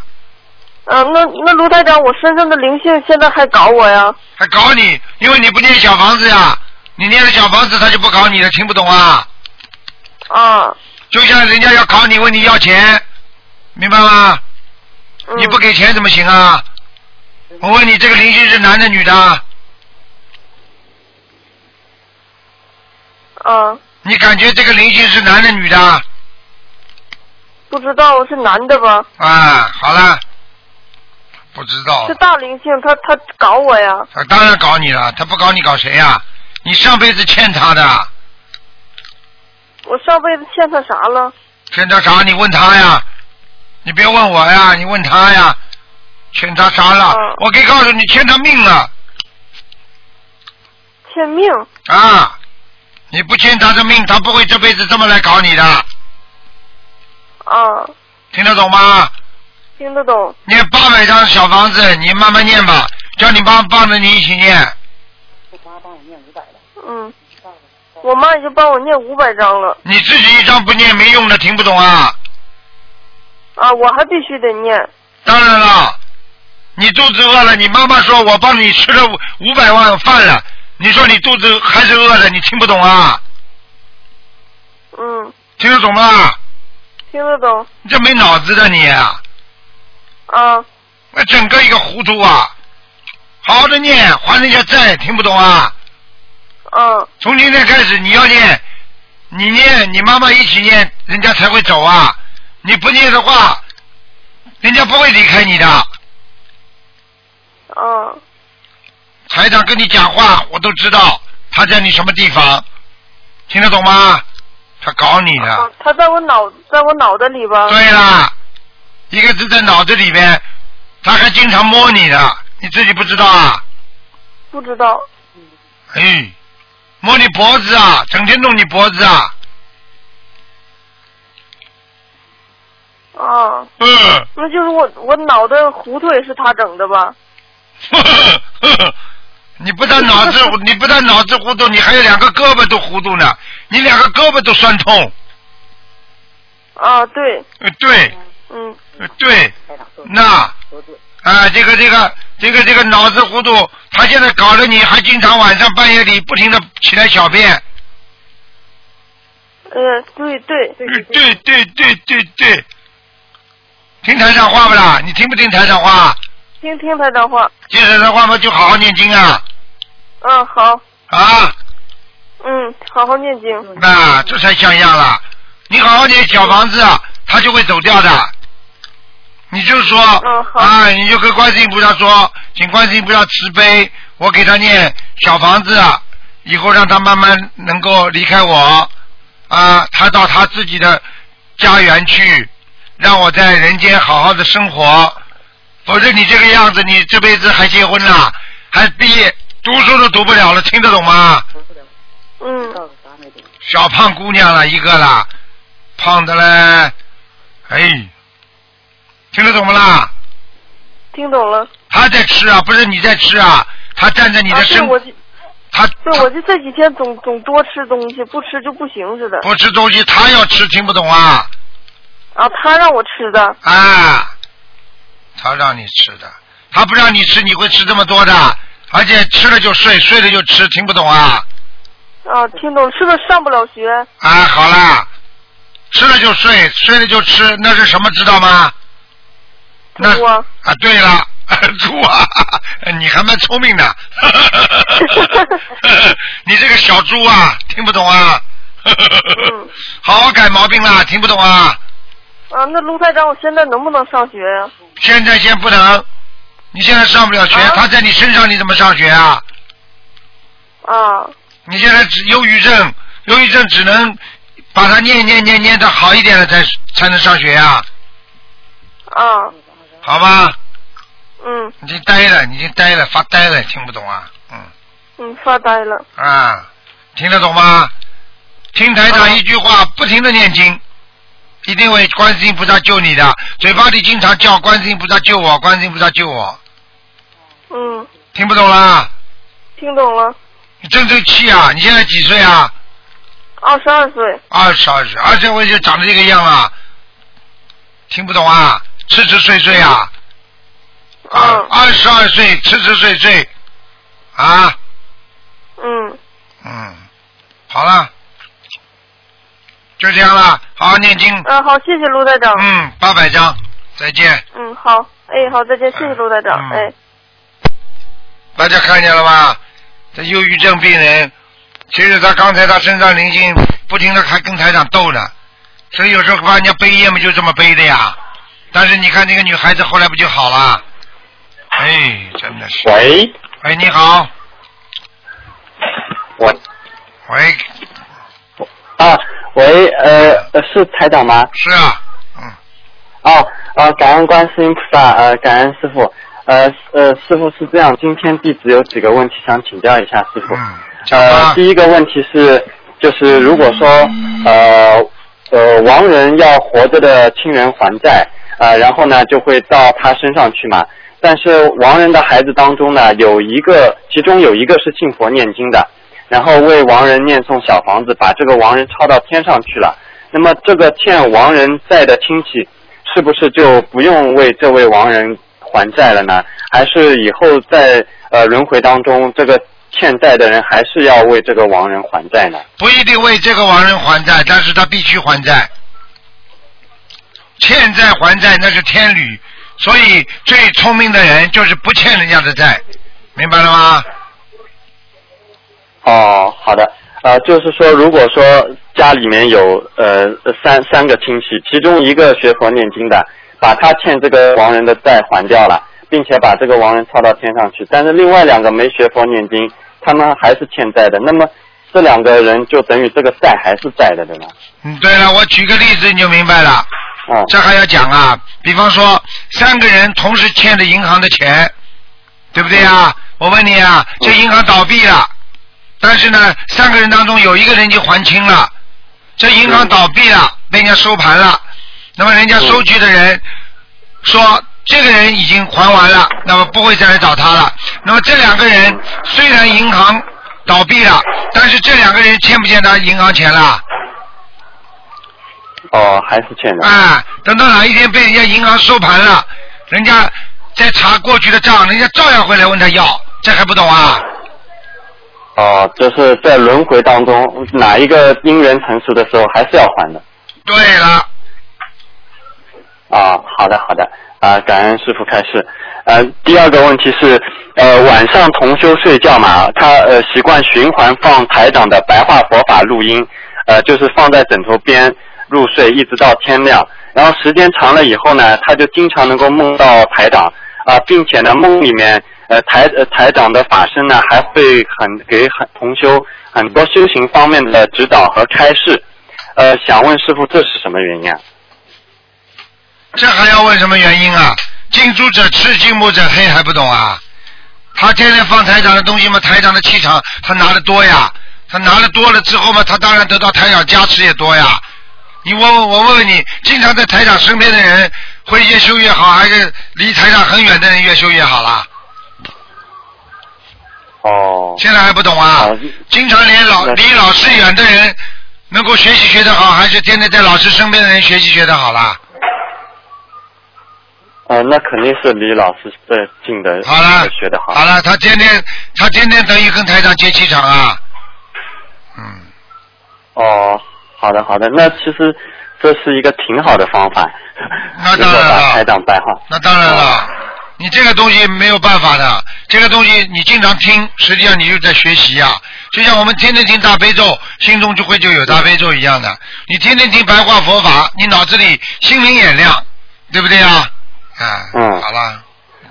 F: 嗯、那那卢台长，我身上的灵性现在还搞我呀？
B: 还搞你，因为你不念小房子呀，你念了小房子他就不搞你了，听不懂啊？
F: 啊，
B: 就像人家要考你，问你要钱，明白吗？
F: 嗯、
B: 你不给钱怎么行啊？我问你，这个灵性是男的女的？
F: 啊，
B: 你感觉这个灵性是男的女的？
F: 不知道是男的吧？
B: 啊，好了，不知道
F: 是，大灵性，他他搞我呀？
B: 他当然搞你了，他不搞你搞谁呀、你上辈子欠他的，
F: 我上辈子欠他啥了？
B: 欠他啥？你问他呀，你别问我呀，你问他呀，欠他啥了？
F: 嗯
B: 我可以告诉你，欠他命了
F: 欠命？
B: 啊！你不欠他的命，他不会这辈子这么来搞你的，
F: 啊，
B: 听得懂吗？
F: 听得懂。
B: 念八百张小房子，你慢慢念吧，叫你妈帮着你一起念。
F: 我爸帮我念五百了嗯，我妈已经帮我念五百张了。
B: 你自己一张不念没用的，听不懂啊？
F: 啊，我还必须得念。
B: 当然了，你肚子饿了，你妈妈说我帮你吃了五五百万饭了，你说你肚子还是饿的，你听不懂啊？
F: 嗯，
B: 听得懂吗？
F: 听得懂。
B: 你这没脑子的你啊，
F: 啊，
B: 那整个一个糊涂啊！好好的念，还人家债，听不懂啊？
F: 啊，
B: 从今天开始你要念，你念，你妈妈一起念，人家才会走啊！你不念的话，人家不会离开你的。
F: 嗯，
B: 台长跟你讲话，我都知道他在你什么地方，听得懂吗？他搞你的。
F: 啊他在我脑，在我脑袋里吧？
B: 对啦，一个字在脑子里边，他还经常摸你的，你自己不知道啊？
F: 不知道。
B: 哎，摸你脖子啊，整天弄你脖子啊，
F: 啊，
B: 嗯，
F: 那就是我我脑袋糊涂也是他整的吧？
B: 呵呵呵呵你不但脑子 [LAUGHS] 你不但脑子糊涂，你还有两个胳膊都糊涂呢，你两个胳膊都酸痛，
F: 啊，对，
B: 呃，对，
F: 嗯，
B: 呃对，那啊，这个这个这个这个脑子糊涂，他现在搞得你还经常晚上半夜里不停的起来小便，
F: 呃，对对对
B: 对对对对听台上话不啦？你听不听台上话？
F: 听听台上话。
B: 听台上话嘛，就好好念经啊
F: 嗯，好，
B: 啊！
F: 嗯，好好念经。
B: 那这才像样了。你好好念小房子，啊，他就会走掉的。你就说、
F: 嗯
B: 啊，你就跟观世音菩萨说，请观世音菩萨慈悲，我给他念小房子，啊，以后让他慢慢能够离开我啊，他到他自己的家园去，让我在人间好好的生活。否则你这个样子，你这辈子还结婚了，还毕业，读书都读不了了，听得懂吗？
F: 嗯，
B: 小胖姑娘了一个啦，胖的嘞，哎，听得懂不啦？
F: 听懂了。
B: 他在吃啊，不是你在吃啊，他站在你
F: 啊，
B: 的身，他
F: 对我就这几天总总多吃东西，不吃就不行似的。
B: 不吃东西，他要吃，听不懂啊？
F: 啊，他让我吃的。
B: 啊，他让你吃的，他不让你吃，你会吃这么多的，而且吃了就睡，睡了就吃，听不懂啊？
F: 啊，听懂，是不是上不了学？
B: 啊，好啦，吃了就睡，睡了就吃，那是什么知道吗？那
F: 猪啊
B: 啊，对了，[LAUGHS] 猪啊，你还蛮聪明的，[LAUGHS] 你这个小猪啊，听不懂啊？
F: 嗯 [LAUGHS]
B: 好好改毛病啦，听不懂啊？
F: 啊，那卢台长，我现在能不能上学呀、
B: 现在先不能，你现在上不了学，
F: 啊
B: 他在你身上，你怎么上学啊？
F: 啊？
B: 你现在只忧郁症，忧郁症只能把它念念念念的好一点了，才才能上学呀、
F: 啊，
B: 好吧？
F: 嗯
B: 已经呆了，已经呆了，发呆了，听不懂啊？嗯
F: 嗯，发呆了。
B: 啊，听得懂吗？听台长
F: 啊
B: 一句话，不停的念经，一定会观世音菩萨救你的。嘴巴里经常叫观世音菩萨救我，观世音菩萨救我，
F: 嗯，
B: 听不懂啦？
F: 听懂了。
B: 你争争气啊！你现在几岁啊？
F: 二十二岁。
B: 二十二岁，二十我就长得这个样了，听不懂啊？吃吃睡睡啊，
F: 嗯。
B: 二十二岁，吃吃睡睡，啊，
F: 嗯，
B: 嗯，好了，就这样了，好好念经，
F: 嗯，好，谢谢卢台长。
B: 嗯，八百张，再见。
F: 嗯，好，哎，好，再见，谢谢卢台长，
B: 嗯。
F: 哎。
B: 大家看见了吧？这忧郁症病人，其实他刚才他身上灵性不停的还跟台长斗呢，所以有时候把人家背业嘛就这么背的呀。但是你看那个女孩子后来不就好了？哎，真的是。
G: 喂，
B: 喂，你好，
G: 我
B: 喂，
G: 啊，喂，呃，呃是台长吗？
B: 是啊，嗯，
G: 哦，呃，感恩观世音菩萨，呃，感恩师傅，呃，呃，师傅是这样，今天弟子有几个问题想请教一下师傅。
B: 嗯，讲
G: 呃，第一个问题是，就是如果说呃呃亡人要活着的亲人还债，呃，然后呢就会到他身上去嘛。但是亡人的孩子当中呢，有一个，其中有一个是信佛念经的，然后为亡人念诵小房子，把这个亡人抄到天上去了。那么这个欠亡人债的亲戚，是不是就不用为这位亡人还债了呢？还是以后在呃轮回当中，这个欠债的人还是要为这个亡人还债呢？
B: 不一定为这个亡人还债，但是他必须还债。欠债还债那是天理，所以最聪明的人就是不欠人家的债，明白了吗？
G: 哦，好的，呃，就是说，如果说家里面有呃三三个亲戚，其中一个学佛念经的，把他欠这个亡人的债还掉了，并且把这个亡人抄到天上去，但是另外两个没学佛念经，他们还是欠债的，那么这两个人就等于这个债还是债的，对吗？
B: 嗯，对了，我举个例子你就明白了。
G: 啊、
B: 这还要讲啊？比方说，三个人同时欠着银行的钱，对不对啊？我问你啊，这银行倒闭了，但是呢，三个人当中有一个人已经还清了，这银行倒闭了，被人家收盘了，那么人家收据的人说这个人已经还完了，那么不会再来找他了。那么这两个人虽然银行倒闭了，但是这两个人欠不欠他银行钱了？
G: 哦，还是欠的。
B: 啊，等到哪一天被人家银行收盘了，人家再查过去的账，人家照样会来问他要，这还不懂啊？
G: 哦，就是在轮回当中，哪一个因缘成熟的时候，还是要还的。
B: 对了，
G: 啊，好的好的，啊，感恩师傅开示。呃，第二个问题是，呃，晚上同修睡觉嘛，他呃习惯循环放台长的白话佛法录音，呃，就是放在枕头边入睡，一直到天亮。然后时间长了以后呢，他就经常能够梦到台长啊、并且呢梦里面呃台呃台长的法身呢还会很给很同修很多修行方面的指导和开示。呃，想问师傅这是什么原因啊？
B: 这还要问什么原因啊？近朱者赤，近墨者黑，还不懂啊？他天天放台长的东西嘛，台长的气场他拿的多呀，他拿的多了之后嘛，他当然得到台长加持也多呀。你问问我问问你，经常在台长身边的人，会越修越好，还是离台长很远的人越修越好啦？
G: 哦，
B: 现在还不懂啊
G: 好？
B: 经常连老离老师远的人能够学习学得好，还是天天在老师身边的人学习学得好啦？
G: 呃，那肯定是离老师最近的
B: 好了
G: 学得好。
B: 好了，他天天他天天等于跟台长接气场啊。嗯，
G: 哦，好的好的，那其实这是一个挺好的方法。[LAUGHS]
B: 那当然了
G: 如果把台长白话。
B: 那当然了，你这个东西没有办法的，这个东西你经常听，实际上你就在学习呀、就像我们天天听大悲咒，心中就会就有大悲咒一样的。你天天听白话佛法，你脑子里心明眼亮，对不对啊？啊，
G: 嗯
B: 好了，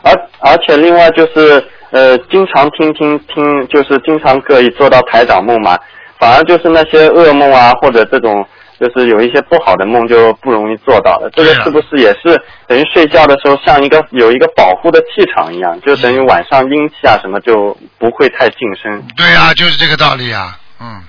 G: 而而且另外就是呃，经常听听听，就是经常可以做到台长梦嘛，反而就是那些噩梦啊，或者这种就是有一些不好的梦就不容易做到了。这个是不是也是等于睡觉的时候像一个有一个保护的气场一样，就等于晚上阴气啊什么就不会太近身。
B: 对啊，就是这个道理啊，嗯。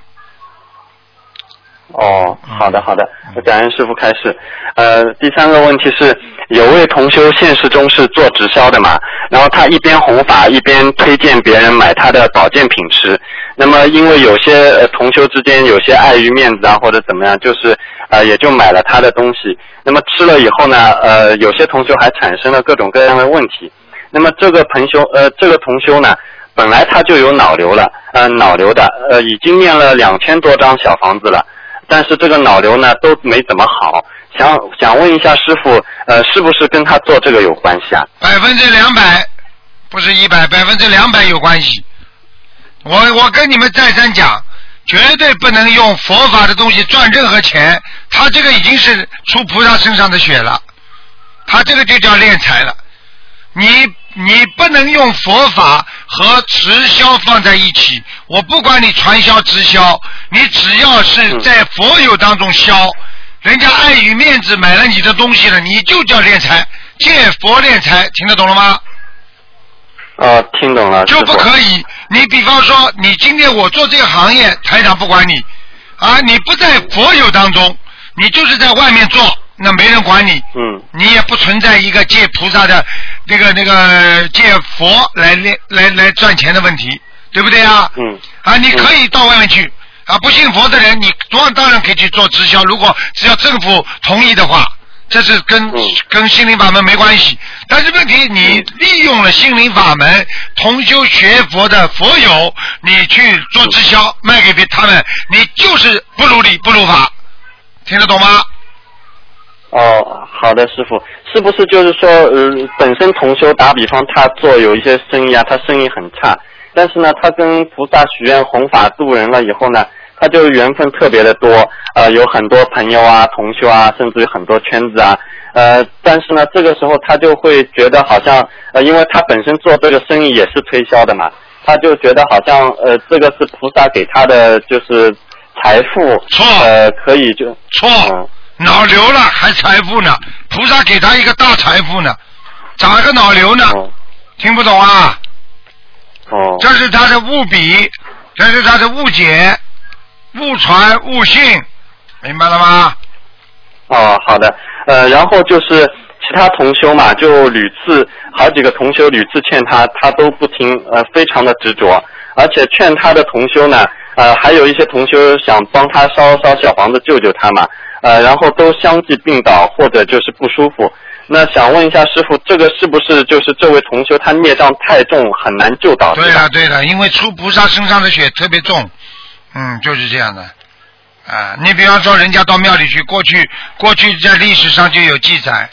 G: 哦，
B: 嗯
G: 好的好的，感恩师傅开示。呃，第三个问题是，有位同修现实中是做直销的嘛，然后他一边弘法一边推荐别人买他的保健品吃。那么因为有些呃同修之间有些碍于面子啊或者怎么样，就是呃也就买了他的东西。那么吃了以后呢，呃有些同修还产生了各种各样的问题。那么这个朋修呃这个同修呢，本来他就有脑瘤了，呃脑瘤的，呃已经念了两千多张小房子了，但是这个脑瘤呢都没怎么好，想想问一下师傅，呃是不是跟他做这个有关系啊？
B: 百分之两百，不是一百，百分之两百有关系。我我跟你们再三讲，绝对不能用佛法的东西赚任何钱，他这个已经是出菩萨身上的血了，他这个就叫敛财了。你你不能用佛法和直销放在一起，我不管你传销直销，你只要是在佛友当中销，人家碍于面子买了你的东西了，你就叫敛财，借佛敛财，听得懂了吗？
G: 啊，听懂了，
B: 就不可以。你比方说，你今天我做这个行业，台长不管你，啊，你不在佛友当中，你就是在外面做，那没人管你，
G: 嗯
B: 你也不存在一个借菩萨的那个那个借佛来来来来赚钱的问题，对不对啊？
G: 嗯。
B: 啊，你可以到外面去啊，不信佛的人，你当当然可以去做直销，如果只要政府同意的话，这是跟、
G: 嗯。
B: 跟心灵法门没关系。但是问题，你利用了心灵法门，同修学佛的佛友，你去做直销卖给别他们，你就是不如理不如法，听得懂吗？
G: 哦，好的，师傅，是不是就是说，呃，本身同修打比方，他做有一些生意啊，他生意很差，但是呢，他跟菩萨许愿弘法度人了以后呢，他就缘分特别的多，呃，有很多朋友啊、同修啊，甚至有很多圈子啊，呃，但是呢，这个时候他就会觉得好像，呃，因为他本身做这个生意也是推销的嘛，他就觉得好像，呃，这个是菩萨给他的就是财富，
B: 错
G: 呃，可以就
B: 错。
G: 嗯，
B: 脑瘤了还财富呢，菩萨给他一个大财富呢，长了个脑瘤呢，
G: 哦。
B: 听不懂啊？
G: 哦。
B: 这是他的误笔，这是他的误解、误传、误信，明白了吗？
G: 哦，好的，呃，然后就是其他同修嘛，就屡次好几个同修屡次劝他，他都不听，呃，非常的执着，而且劝他的同修呢，呃，还有一些同修想帮他烧烧小房子救救他嘛，呃，然后都相继病倒或者就是不舒服。那想问一下师傅，这个是不是就是这位同修他孽障太重，很难救倒？
B: 对
G: 是吧
B: 了对的，因为出菩萨身上的血特别重，嗯，就是这样的。啊，你比方说人家到庙里去，过去过去在历史上就有记载，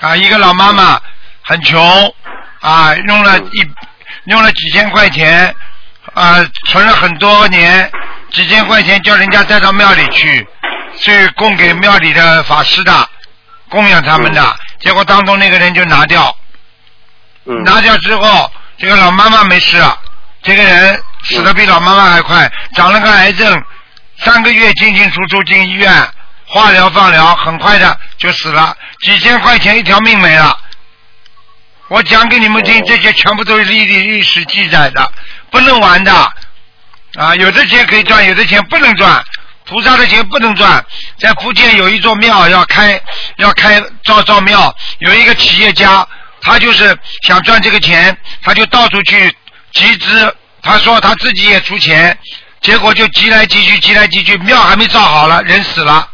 B: 啊，一个老妈妈很穷，啊，用了一用了几千块钱，啊，存了很多年，几千块钱叫人家带到庙里去，去供给庙里的法师的，供养他们的，结果当中那个人就拿掉，
G: 嗯
B: 拿掉之后，这个老妈妈没事了，这个人死的比老妈妈还快，长了个癌症，三个月进进出出进医院，化疗放疗，很快的就死了，几千块钱一条命没了。我讲给你们听，
G: 哦
B: 这些全部都是历历历史记载的，不能玩的。啊，有的钱可以赚，有的钱不能赚。菩萨的钱不能赚。在福建有一座庙要开，要开造造庙，有一个企业家，他就是想赚这个钱，他就到处去集资。他说他自己也出钱，结果就集来集去，集来集去，庙还没造好了，人死了，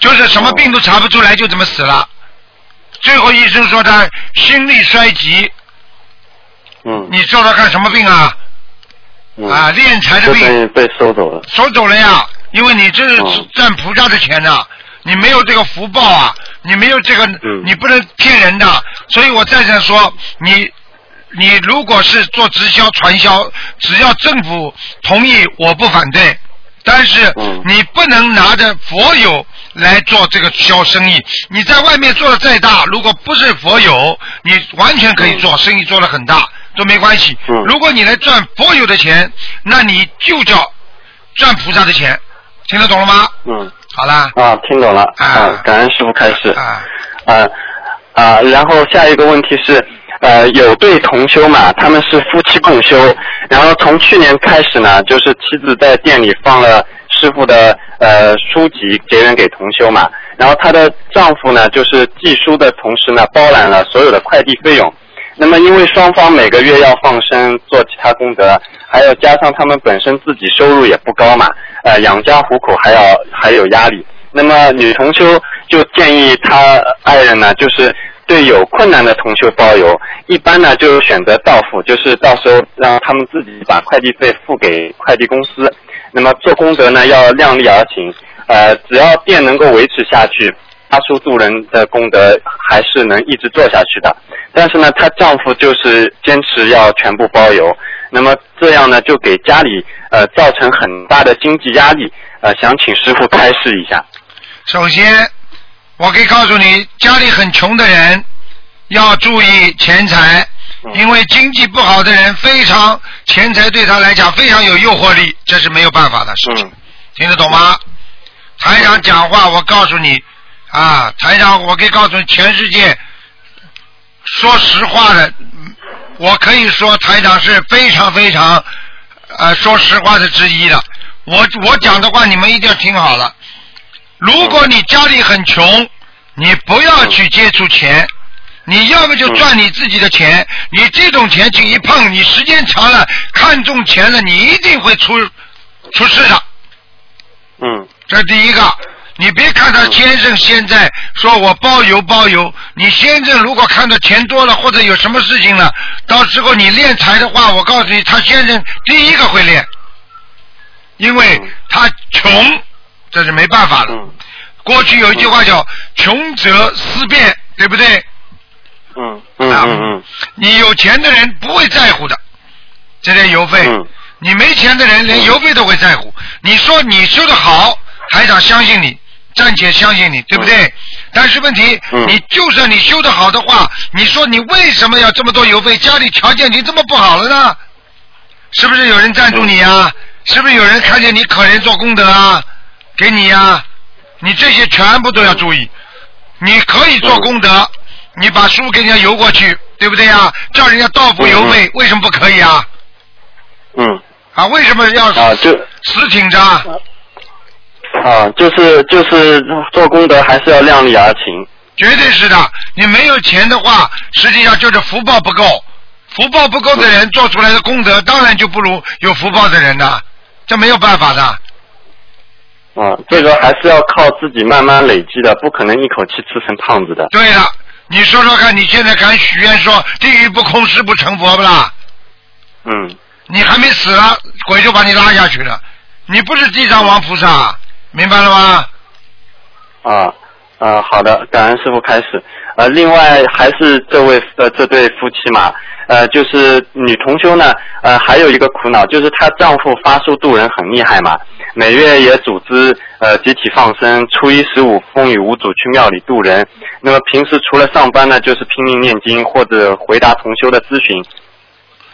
B: 就是什么病都查不出来，就这么死了。最后医生说他心力衰竭，
G: 嗯
B: 你说说看什么病啊？
G: 嗯
B: 啊，敛财的
G: 就
B: 病。
G: 被收走了。
B: 收走了呀，因为你这是
G: 哦
B: 赚菩萨的钱呐、你没有这个福报啊，你没有这个，
G: 嗯
B: 你不能骗人的。所以我再想说，你你如果是做直销传销，只要政府同意，我不反对。但是
G: 嗯
B: 你不能拿着佛友来做这个销生意。你在外面做的再大，如果不是佛友，你完全可以做生意，做的很大都没关系。
G: 嗯
B: 如果你来赚佛友的钱，那你就叫赚菩萨的钱，听得懂了吗？
G: 嗯
B: 好啦，
G: 啊，听懂了
B: 啊
G: 啊，感恩师傅开始。
B: 啊，
G: 啊啊，然后下一个问题是，呃，有对同修嘛，他们是夫妻共修，然后从去年开始呢，就是妻子在店里放了师傅的呃书籍结缘给同修嘛，然后她的丈夫呢，就是寄书的同时呢，包揽了所有的快递费用。那么，因为双方每个月要放生做其他功德，还有加上他们本身自己收入也不高嘛，呃，养家糊口还要还有压力。那么女同修就建议她爱人呢，就是对有困难的同修包邮，一般呢就选择到付，就是到时候让他们自己把快递费付给快递公司。那么做功德呢要量力而行，呃，只要店能够维持下去，发书渡人的功德还是能一直做下去的。但是呢，她丈夫就是坚持要全部包邮，那么这样呢就给家里呃造成很大的经济压力。呃，想请师傅开示一下。
B: 首先，我可以告诉你，家里很穷的人要注意钱财，因为经济不好的人非常钱财对他来讲非常有诱惑力，这是没有办法的事情。听得懂吗？台长讲话，我告诉你啊，台长，我可以告诉你，全世界说实话的，我可以说台长是非常非常呃说实话的之一的。我我讲的话，你们一定要听好了。如果你家里很穷，你不要去接触钱，你要么就赚你自己的钱。你这种钱去一碰，你时间长了看中钱了，你一定会出出事的。
G: 嗯。
B: 这是第一个。你别看他先生现在说我包邮包邮，你先生如果看到钱多了或者有什么事情了，到时候你练财的话，我告诉你，他先生第一个会练，因为他穷，这是没办法的。过去有一句话叫“穷则思变”，对不对？
G: 嗯嗯嗯嗯。
B: 你有钱的人不会在乎的，这点邮费。
G: 嗯。
B: 你没钱的人连邮费都会在乎。你说你修的好，台长相信你，暂且相信你，对不对？但是问题，你就算你修的好的话，你说你为什么要这么多邮费？家里条件已经这么不好了呢？是不是有人赞助你呀？是不是有人看见你可怜做功德啊？给你呀？你这些全部都要注意。你可以做功德，你把书给人家邮过去，对不对呀？叫人家到付邮费，为什么不可以啊？
G: 嗯。
B: 啊，为什么要死挺着？
G: 啊，就是就是做功德还是要量力而行。
B: 绝对是的，你没有钱的话，实际上就是福报不够。福报不够的人做出来的功德，当然就不如有福报的人的，这没有办法的。
G: 啊，这个还是要靠自己慢慢累积的，不可能一口气吃成胖子的。
B: 对了，你说说看，你现在敢许愿说地狱不空，誓不成佛不啦？
G: 嗯。
B: 你还没死了，鬼就把你拉下去了。你不是地藏王菩萨，明白了吗？
G: 啊啊，好的，感恩师傅开始。呃，另外还是这位呃这对夫妻嘛，呃，就是女同修呢，呃，还有一个苦恼，就是她丈夫发书渡人很厉害嘛，每月也组织呃集体放生，初一十五风雨无阻去庙里渡人。那么平时除了上班呢，就是拼命念经或者回答同修的咨询。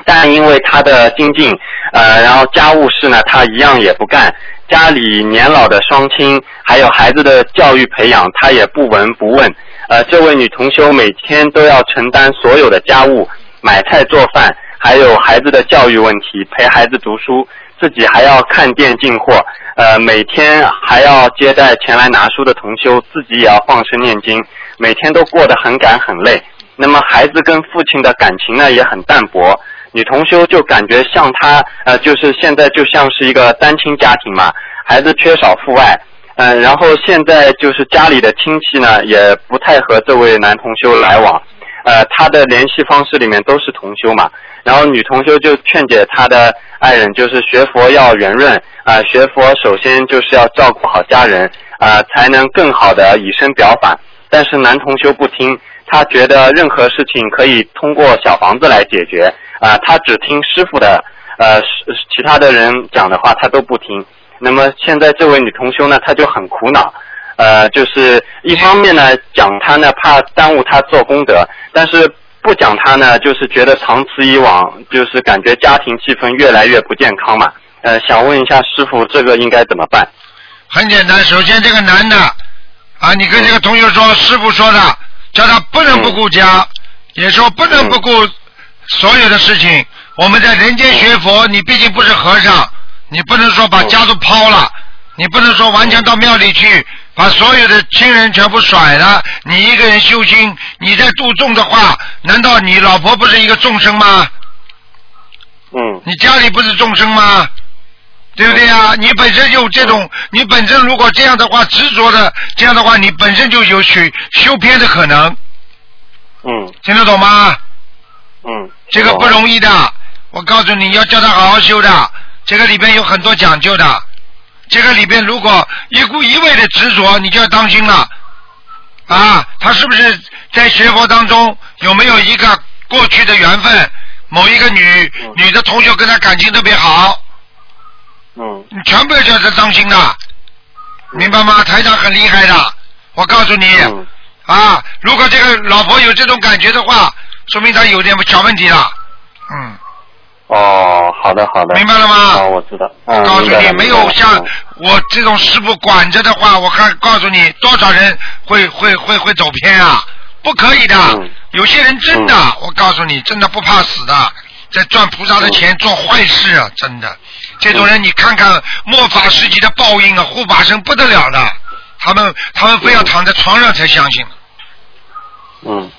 G: 但因为他的精进，呃，然后家务事呢，他一样也不干。家里年老的双亲，还有孩子的教育培养，他也不闻不问。呃，这位女同修每天都要承担所有的家务，买菜做饭，还有孩子的教育问题，陪孩子读书，自己还要看店进货。呃，每天还要接待前来拿书的同修，自己也要放声念经，每天都过得很赶很累。那么孩子跟父亲的感情呢，也很淡薄。女同修就感觉像她，呃，就是现在就像是一个单亲家庭嘛，孩子缺少父爱，嗯，然后现在就是家里的亲戚呢，也不太和这位男同修来往，呃，他的联系方式里面都是同修嘛，然后女同修就劝解她的爱人，就是学佛要圆润，啊，学佛首先就是要照顾好家人，啊，才能更好的以身表法，但是男同修不听，他觉得任何事情可以通过小房子来解决。啊，他只听师傅的，呃，其他的人讲的话他都不听。那么现在这位女同修呢，她就很苦恼，呃，就是一方面呢讲她呢怕耽误她做功德，但是不讲她呢，就是觉得长此以往，就是感觉家庭气氛越来越不健康嘛。呃，想问一下师傅，这个应该怎么办？
B: 很简单，首先这个男的，啊，你跟这个同学说，师傅说的，叫他不能不顾家，也说不能不顾。所有的事情，我们在人间学佛，你毕竟不是和尚，你不能说把家都抛了，你不能说完全到庙里去，把所有的亲人全部甩了，你一个人修心，你在度众的话，难道你老婆不是一个众生吗？
G: 嗯。
B: 你家里不是众生吗？对不对呀？你本身就这种，你本身如果这样的话执着的，这样的话，你本身就有修修偏的可能。
G: 嗯。
B: 听得懂吗？
G: 嗯，
B: 这个不容易的。我告诉你要叫他好好修的，这个里边有很多讲究的。这个里边如果一股一味的执着，你就要当心了。啊，他是不是在学佛当中有没有一个过去的缘分？某一个女女的同学跟他感情特别好，
G: 嗯
B: 你全部要叫他当心的，明白吗？台长很厉害的，我告诉你，
G: 嗯
B: 啊，如果这个老婆有这种感觉的话，说明他有点小问题了。嗯，
G: 哦，好的好的，
B: 明白了吗？
G: 哦，我知道。嗯，
B: 告诉你，没有像我这种师傅管着的话，我看告诉你，多少人会会会会走偏啊？不可以的，
G: 嗯。
B: 有些人真的，我告诉你，真的不怕死的，在赚菩萨的钱做坏事啊，真的。这种人，你看看末法时期的报应啊，护法神不得了的，他们他们非要躺在床上才相信。
G: 嗯，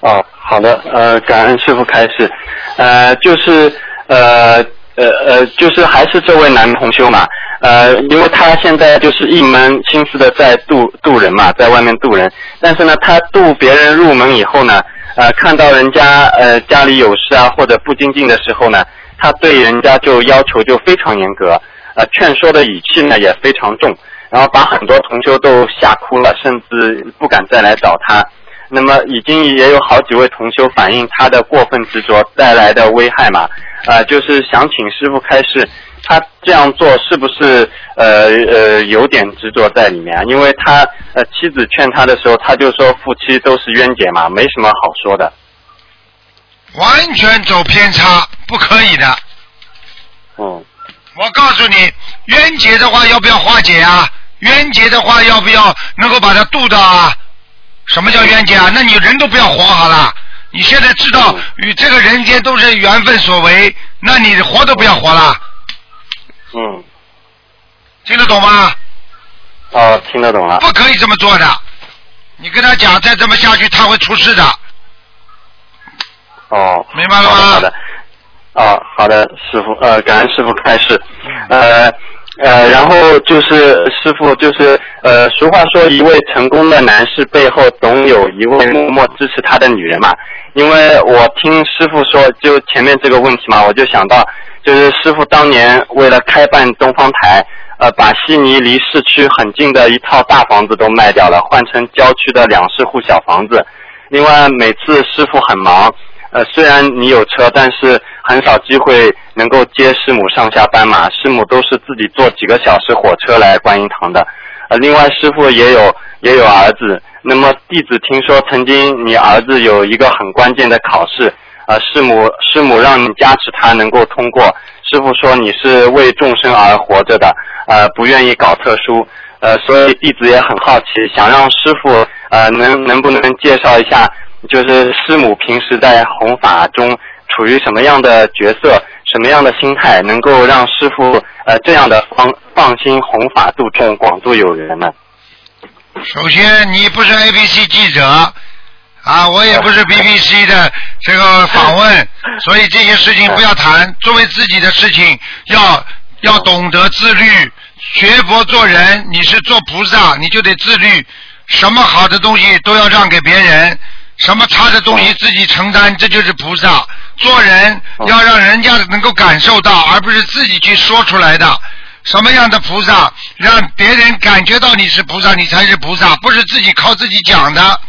G: 哦，好的，呃，感恩师傅开示，呃，就是呃呃呃，就是还是这位男同修嘛，呃，因为他现在就是一门心思的在渡渡人嘛，在外面渡人，但是呢，他渡别人入门以后呢，呃，看到人家呃家里有事啊或者不精进的时候呢，他对人家就要求就非常严格，呃，劝说的语气呢也非常重，然后把很多同修都吓哭了，甚至不敢再来找他。那么已经也有好几位同修反映他的过分执着带来的危害嘛，呃，就是想请师傅开示，他这样做是不是呃呃有点执着在里面啊？因为他呃妻子劝他的时候，他就说夫妻都是冤结嘛，没什么好说的。
B: 完全走偏差，不可以的。
G: 嗯
B: 我告诉你，冤结的话要不要化解啊？冤结的话要不要能够把它渡到啊？什么叫冤结啊？那你人都不要活好了。你现在知道与这个人间都是缘分所为，那你活都不要活了，
G: 嗯，
B: 听得懂吗？
G: 哦，听得懂了。
B: 不可以这么做的。你跟他讲，再这么下去他会出事的。
G: 哦，
B: 明白了吗
G: 好的，好的哦，好的，师傅，呃，感恩师傅开示，呃呃，然后就是师傅，就是呃，俗话说，一位成功的男士背后总有一位默默支持他的女人嘛。因为我听师傅说，就前面这个问题嘛，我就想到，就是师傅当年为了开办东方台，呃，把悉尼离市区很近的一套大房子都卖掉了，换成郊区的两室户小房子。另外，每次师傅很忙，呃，虽然你有车，但是很少机会能够接师母上下班嘛，师母都是自己坐几个小时火车来观音堂的。呃，另外师傅也有也有儿子，那么弟子听说曾经你儿子有一个很关键的考试，呃，师母师母让你加持他能够通过，师傅说你是为众生而活着的，呃，不愿意搞特殊，呃，所以弟子也很好奇，想让师傅呃能能不能介绍一下，就是师母平时在弘法中处于什么样的角色，什么样的心态，能够让师傅呃这样的放放心弘法度众，广度有缘呢？
B: 首先，你不是 ABC 记者啊，我也不是 BBC 的这个访问，[LAUGHS] 所以这些事情不要谈。作为自己的事情，要要懂得自律。学佛做人，你是做菩萨，你就得自律。什么好的东西都要让给别人，什么差的东西自己承担，这就是菩萨。做人要让人家能够感受到，而不是自己去说出来的。什么样的菩萨，让别人感觉到你是菩萨，你才是菩萨，不是自己靠自己讲的。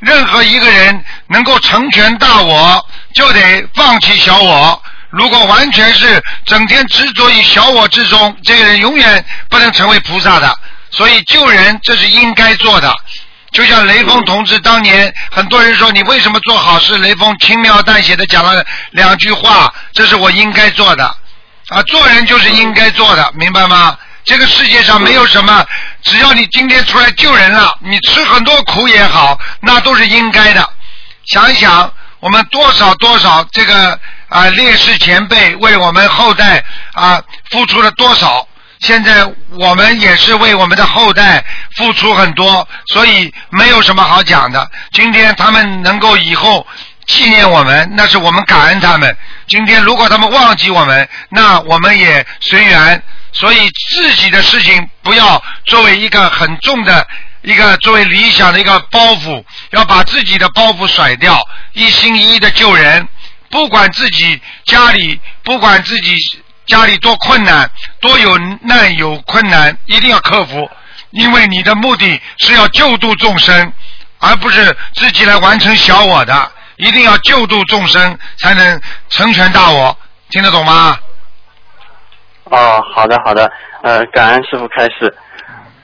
B: 任何一个人能够成全大我，就得放弃小我。如果完全是整天执着于小我之中，这个人永远不能成为菩萨的。所以救人，这是应该做的。就像雷锋同志当年，很多人说你为什么做好事？雷锋轻描淡写的讲了两句话，这是我应该做的。啊，做人就是应该做的，明白吗？这个世界上没有什么，只要你今天出来救人了，你吃很多苦也好，那都是应该的。想一想，我们多少多少这个啊烈士前辈为我们后代啊付出了多少，现在我们也是为我们的后代付出很多，所以没有什么好讲的。今天他们能够以后纪念我们，那是我们感恩他们。今天如果他们忘记我们，那我们也随缘。所以自己的事情不要作为一个很重的一个作为理想的一个包袱，要把自己的包袱甩掉，一心一意的救人，不管自己家里，不管自己家里多困难，多有难有困难，一定要克服，因为你的目的是要救度众生，而不是自己来完成小我的，一定要救度众生，才能成全大我，听得懂吗？
G: 哦，好的好的，呃，感恩师傅开示，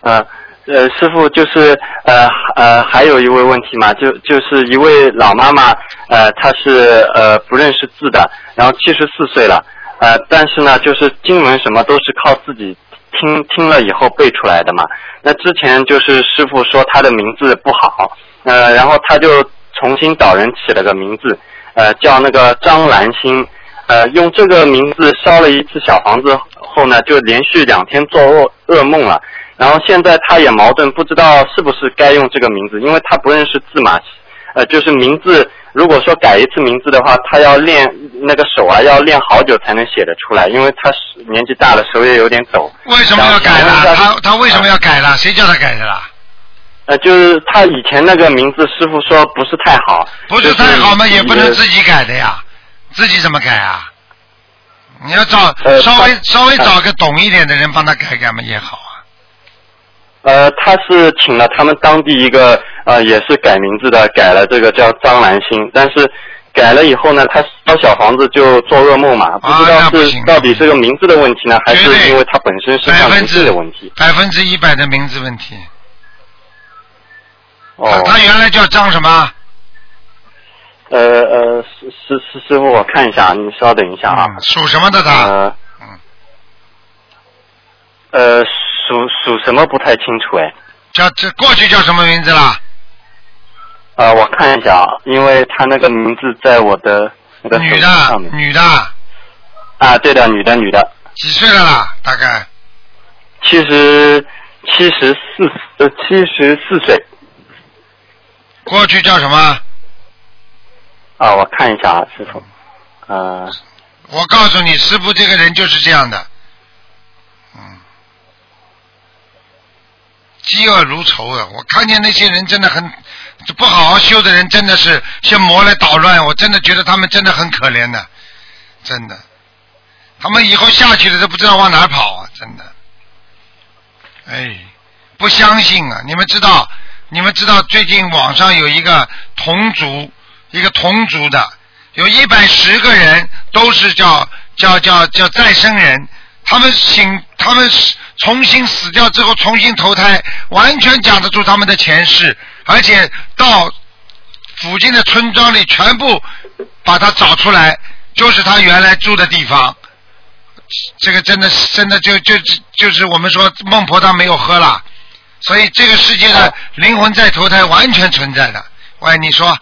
G: 呃呃，师傅就是呃呃还有一位问题嘛，就就是一位老妈妈，呃，她是呃不认识字的，然后七十四岁了，呃，但是呢，就是经文什么都是靠自己听听了以后背出来的嘛。那之前就是师傅说他的名字不好，呃，然后他就重新找人起了个名字，呃，叫那个张兰心。呃，用这个名字烧了一次小房子后呢，就连续两天做噩噩梦了。然后现在他也矛盾，不知道是不是该用这个名字，因为他不认识字嘛。呃，就是名字，如果说改一次名字的话，他要练那个手啊，要练好久才能写得出来，因为他是年纪大了，手也有点抖。
B: 为什么要改呢？他他为什么要改了？谁叫他改的啦？
G: 呃，就是他以前那个名字，师傅说不是太好。
B: 不是太好嘛，也不能自己改的呀。自己怎么改啊？你要找稍微稍微找个懂一点的人帮他改改嘛也好啊。
G: 呃，他是请了他们当地一个呃也是改名字的，改了这个叫张兰心，但是改了以后呢，他烧小房子就做噩梦嘛，不知道是到底是个名字的问题呢，还是因为他本身是名字的问题？
B: 百分之一百的名字问题。
G: 哦。
B: 他原来叫张什么？
G: 呃呃，师师师师傅，我看一下，你稍等一下啊。
B: 属什么的他？
G: 呃，呃，属属什么不太清楚哎。
B: 叫这过去叫什么名字啦？
G: 啊，我看一下啊，因为他那个名字在我的那个
B: 女的，女的。
G: 啊，对的，女的，女的。
B: 几岁了啦？大概？
G: 七十七十四呃七十四岁。
B: 过去叫什么？
G: 啊，我看一下啊，师傅，呃，
B: 我告诉你，师傅这个人就是这样的，嗯，嫉恶如仇啊！我看见那些人真的很这不好好修的人，真的是像魔来捣乱，我真的觉得他们真的很可怜的，真的，他们以后下去了都不知道往哪跑啊！真的，哎，不相信啊！你们知道，你们知道最近网上有一个同族。一个同族的，有一百十个人都是叫叫叫叫再生人，他们醒，他们重新死掉之后重新投胎，完全讲得出他们的前世，而且到附近的村庄里全部把他找出来，就是他原来住的地方。这个真的是真的就就就是我们说孟婆汤没有喝了，所以这个世界的灵魂在投胎完全存在的。喂，你说。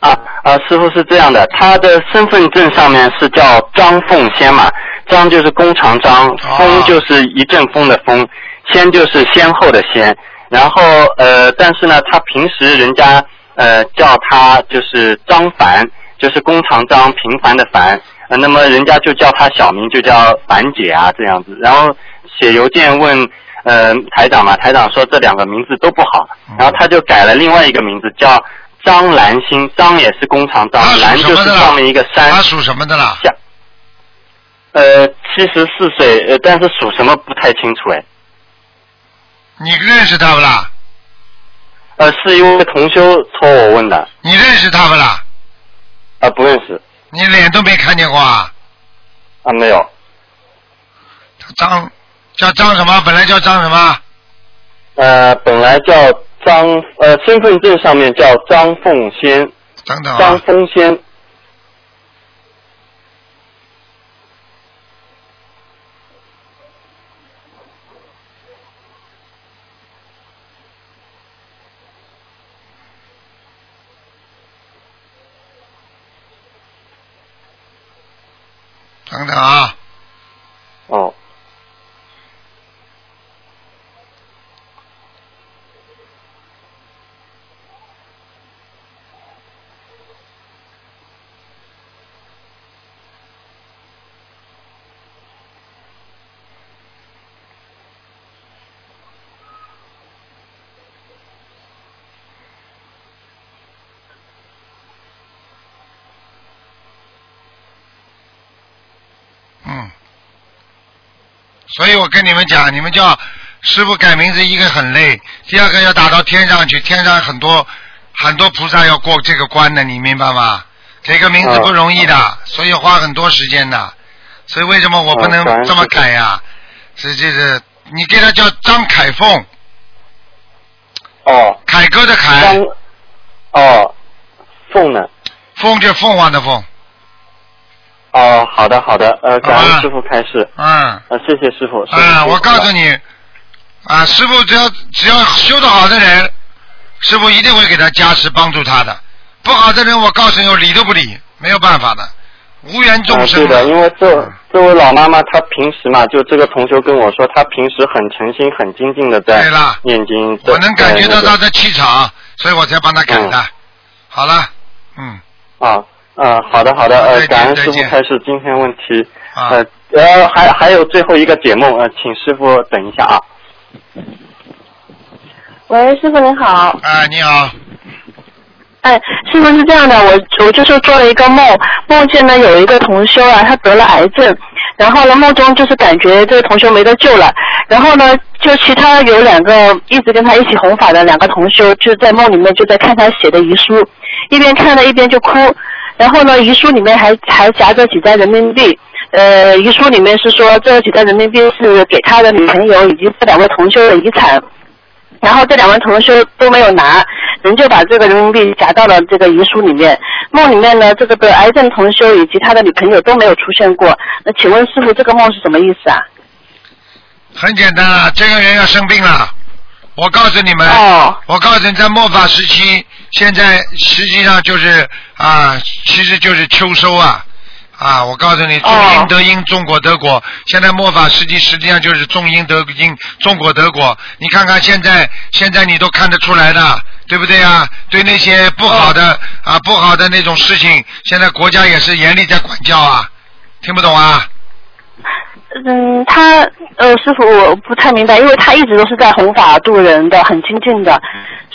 G: 啊啊，师傅是这样的，他的身份证上面是叫张凤仙嘛，张就是弓长张，风就是一阵风的风，仙就是先后的仙。然后呃，但是呢，他平时人家呃叫他就是张凡，就是弓长张平凡的凡，呃，那么人家就叫他小名就叫凡姐啊这样子。然后写邮件问呃台长嘛，台长说这两个名字都不好，然后他就改了另外一个名字叫。张兰心，张也是工长张，兰就是上面一个山。
B: 他属什么的啦？
G: 下，呃，七十四岁，呃，但是属什么不太清楚哎。
B: 你认识他不啦？
G: 呃，是一位同修托我问的。
B: 你认识他不啦？
G: 啊，不认识。
B: 你脸都没看见过啊？
G: 啊，没有。
B: 张叫张什么？本来叫张什么？
G: 呃，本来叫。张呃，身份证上面叫张凤仙，
B: 等等
G: 张凤仙。
B: 等等啊。
G: 哦。
B: 所以我跟你们讲，你们叫师傅改名字，一个很累，第二个要打到天上去，天上很多很多菩萨要过这个关的，你明白吗？改个名字不容易的，所以花很多时间的。所以为什么我不能这么改呀？是这个，你给他叫张凯凤，
G: 哦，
B: 凯哥的凯
G: 张，哦，凤呢？
B: 凤就凤凰的凤，
G: 哦，好的好的，呃，感恩师傅开示，
B: 嗯。
G: 呃，谢谢师傅。嗯
B: 啊，我告诉
G: 你，
B: 啊，师傅只要只要修得好的人，师傅一定会给他加持帮助他的。不好的人，我告诉你，我理都不理，没有办法的，无缘众
G: 啊，
B: 生
G: 对的，因为这
B: 嗯
G: 这位老妈妈她平时嘛，就这个同学跟我说，她平时很诚心、很精进的在
B: 对了
G: 念经。
B: 我能感觉到
G: 在那个
B: 他的气场，所以我才帮他改的。
G: 嗯
B: 好了，嗯，
G: 啊，啊，好的好的，呃，感恩师傅开始今天问题，
B: 啊
G: 呃，呃，还还有最后一个解梦，呃，请师傅等一下啊。
H: 喂，师傅您好。
B: 哎，你好，
H: 哎，师傅是这样的，我我就是做了一个梦，梦见呢有一个同修啊，他得了癌症，然后呢梦中就是感觉这个同修没得救了，然后呢就其他有两个一直跟他一起弘法的两个同修，就在梦里面就在看他写的遗书，一边看了一边就哭，然后呢遗书里面还还夹着几袋人民币。呃，遗书里面是说这几袋人民币是给他的女朋友以及这两位同修的遗产，然后这两位同修都没有拿，人就把这个人民币夹到了这个遗书里面。梦里面呢，这个得癌症同修以及他的女朋友都没有出现过。那请问师傅，这个梦是什么意思啊？
B: 很简单啊，这个人要生病了。我告诉你们，
H: 哦
B: 我告诉你，在末法时期，现在实际上就是啊，其实就是秋收啊。啊，我告诉你，种因得因，中国德国。现在末法时期实际上就是种因得因，中国德国。你看看现在，现在你都看得出来的，对不对啊？对那些不好的、啊不好的那种事情，现在国家也是严厉在管教啊。听不懂啊？
H: 嗯，他呃，师傅我不太明白，因为他一直都是在弘法度人的，很精进的，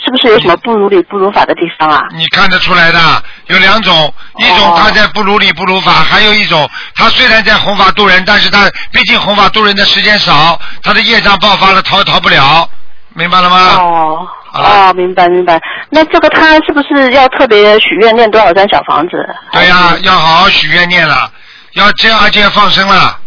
H: 是不是有什么不如理不如法的地方啊？
B: 你看得出来的，有两种，一种
H: 哦
B: 他在不如理不如法，还有一种他虽然在弘法度人，但是他毕竟弘法度人的时间少，他的业障爆发了，逃也逃不了，明白了吗？
H: 哦哦，明白明白。那这个他是不是要特别许愿念多少张小房子？
B: 对呀、要好好许愿念了，要这样而且要放生了。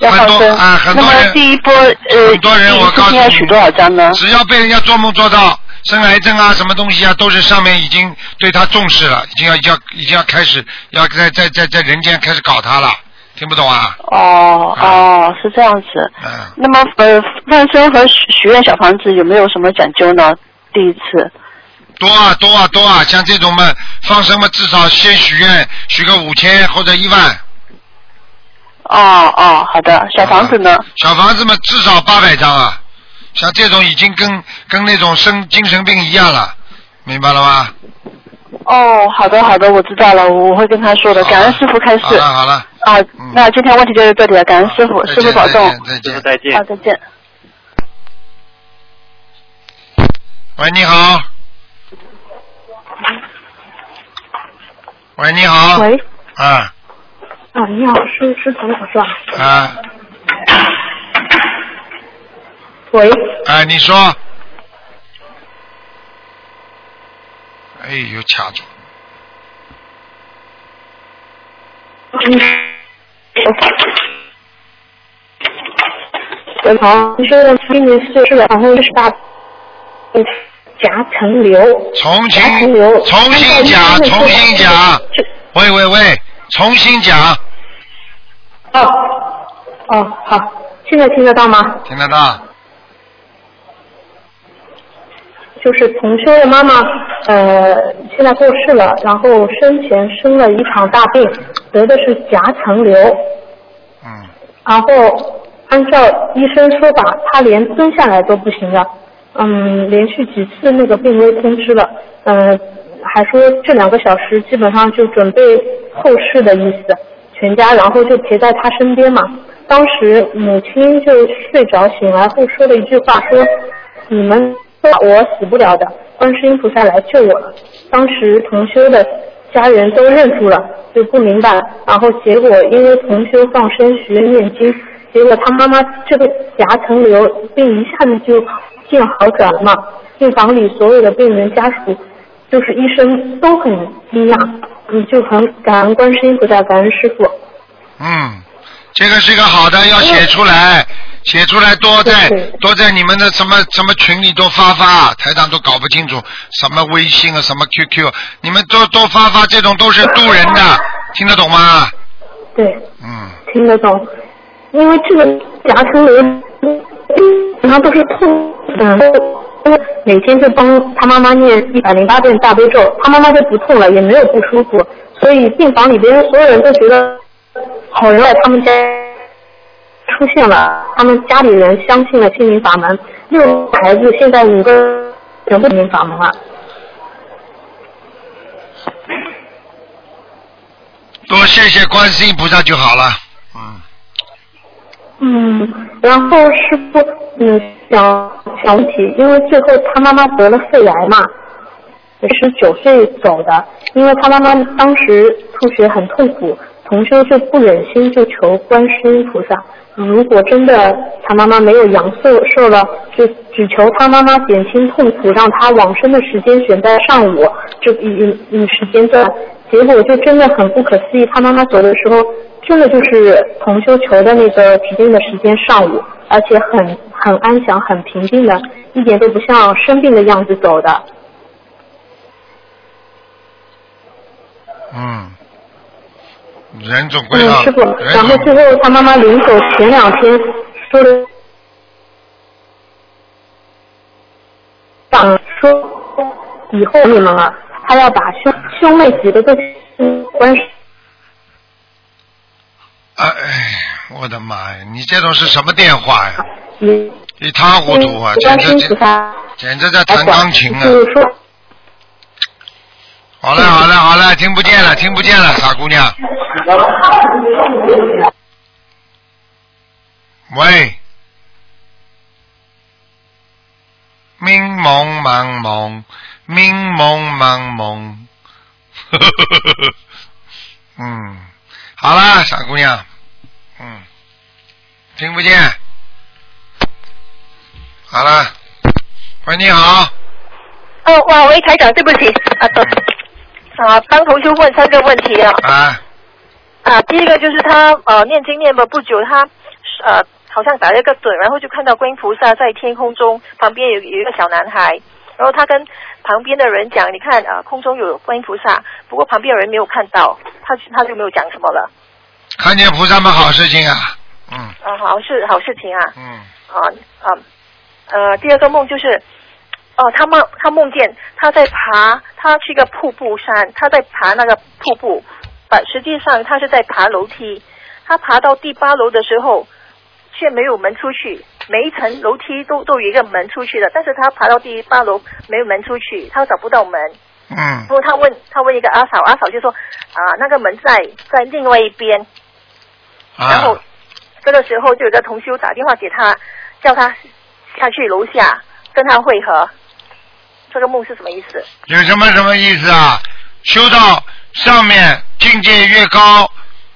H: 要放生。
B: 很多啊，很
H: 那么
B: 多人
H: 第一波呃，
B: 很多人我告诉你
H: 要许多少张呢？
B: 只要被人家做梦做到生癌症啊，什么东西啊，都是上面已经对他重视了，已经要要已经要开始要在在在在人间开始搞他了，听不懂啊？
H: 哦哦，是这样子。
B: 嗯，
H: 那么呃，放生和许许愿小房子有没有什么讲究呢？第一次。
B: 多啊多啊多啊，像这种嘛放生嘛，至少先许愿许个五千或者一万。
H: 哦哦，好的。小房子呢？
B: 小房子嘛，至少八百张啊。像这种已经跟跟那种生精神病一样了，明白了吗？
H: 哦，好的好的，我知道了，我会跟他说的。感恩师傅开
B: 好
H: 示。
B: 了好了，
H: 啊
B: 嗯，
H: 那今天问题就是这里了，感恩师傅，师傅保重。
B: 见再见
G: 师傅
B: 见。
G: 再见
H: 好，。再见。
B: 喂，你好。喂，你好。
I: 喂，
B: 啊
I: 啊，你好，是是陈老师吧？
B: 啊
I: 喂，
B: 哎！你说。哎呦，卡住。
I: 嗯，喂，好，你说的今年是是的，然后是大，嗯，夹层瘤，
B: 重
I: 夹层
B: 新
I: 瘤，
B: 重新讲，重新讲喂喂喂，重新讲，
I: 哦，哦，好，现在听得到吗？
B: 听得到？
I: 就是同修的妈妈，呃，现在过世了，然后生前生了一场大病，得的是夹层瘤，
B: 嗯，
I: 然后按照医生说法，他连蹲下来都不行了，嗯，连续几次那个病危通知了，嗯、还说这两个小时基本上就准备后事的意思，全家然后就陪在他身边嘛。当时母亲就睡着醒来后说了一句话，说你们我死不了的，观世音菩萨来救我了。当时同修的家人都认住了，就不明白。然后结果因为同修放生学念经，结果他妈妈这个夹层瘤病一下子就见好转了嘛。病房里所有的病人家属，就是医生都很惊讶，嗯，就很感恩观世音菩萨，感恩师傅。
B: 嗯，这个是个好的，要写出来，写出来多在多在你们的什么什么群里多发发，台长都搞不清楚什么微信啊，什么 QQ，你们多多发发，这种都是渡人的，[LAUGHS] 听得懂吗？
I: 对，
B: 嗯，
I: 听得懂，因为这个夹层瘤，平常都是痛的，每天就帮他妈妈念一百零八遍大悲咒，他妈妈就不痛了，也没有不舒服，所以病房里边所有人都觉得好人来他们家出现了，他们家里人相信了心灵法门，六个孩子现在五个全部心灵法门了。
B: 多谢谢观世音菩萨就好了。嗯，
I: 嗯，然后师傅，嗯，想想起，因为最后他妈妈得了肺癌嘛，十九岁走的，因为他妈妈当时吐血很痛苦，同修就不忍心就求观世音菩萨，如果真的他妈妈没有阳寿寿了，就只求他妈妈减轻痛苦，让他往生的时间选在上午这一一一时间段。结果就真的很不可思议，他妈妈走的时候，真的就是同修求的那个指定的时间上午，而且很很安详、很平静的，一点都不像生病的样子走的。
B: 嗯，人总归
I: 嗯，
B: 要，
I: 师傅，然后
B: 总
I: 最后他妈妈临走前两天说的，想说以后你们了，他要把兄兄妹几个都关系。
B: 哎，哎我的妈呀！你这种是什么电话呀？
I: 嗯，
B: 一塌糊涂啊！简直简直在弹钢琴啊！
I: 就是说，
B: 好了好了好了，听不见了听不见了，傻姑娘。喂，明蒙茫蒙，明蒙茫蒙。[LAUGHS] 嗯，好了，傻姑娘，嗯，听不见。好了，喂，你好，
J: 哦，哇，喂，台长，对不起，啊，等啊，帮同学问三个问题啊。
B: 啊，
J: 啊，第一个就是他呃念经念了不久，他呃好像打了一个盹，然后就看到观音菩萨在天空中，旁边有有一个小男孩，然后他跟旁边的人讲，你看啊、呃空中有观音菩萨，不过旁边的人没有看到，他他就没有讲什么了。
B: 看见菩萨们好事情啊，嗯
J: 啊，好事好事情啊。
B: 嗯，
J: 啊啊呃，第二个梦就是，哦，他梦他梦见他在爬，他去一个瀑布山，他在爬那个瀑布，但实际上他是在爬楼梯。他爬到第八楼的时候，却没有门出去，每一层楼梯都都有一个门出去的，但是他爬到第八楼没有门出去，他找不到门。
B: 嗯
J: 然后他问他问一个阿嫂，阿嫂就说啊，那个门在在另外一边。然后
B: 啊，
J: 这个时候就有个同修打电话给他，叫他下去楼下跟他会合。这个梦是什么意思？
B: 有什么什么意思啊？修到上面境界越高，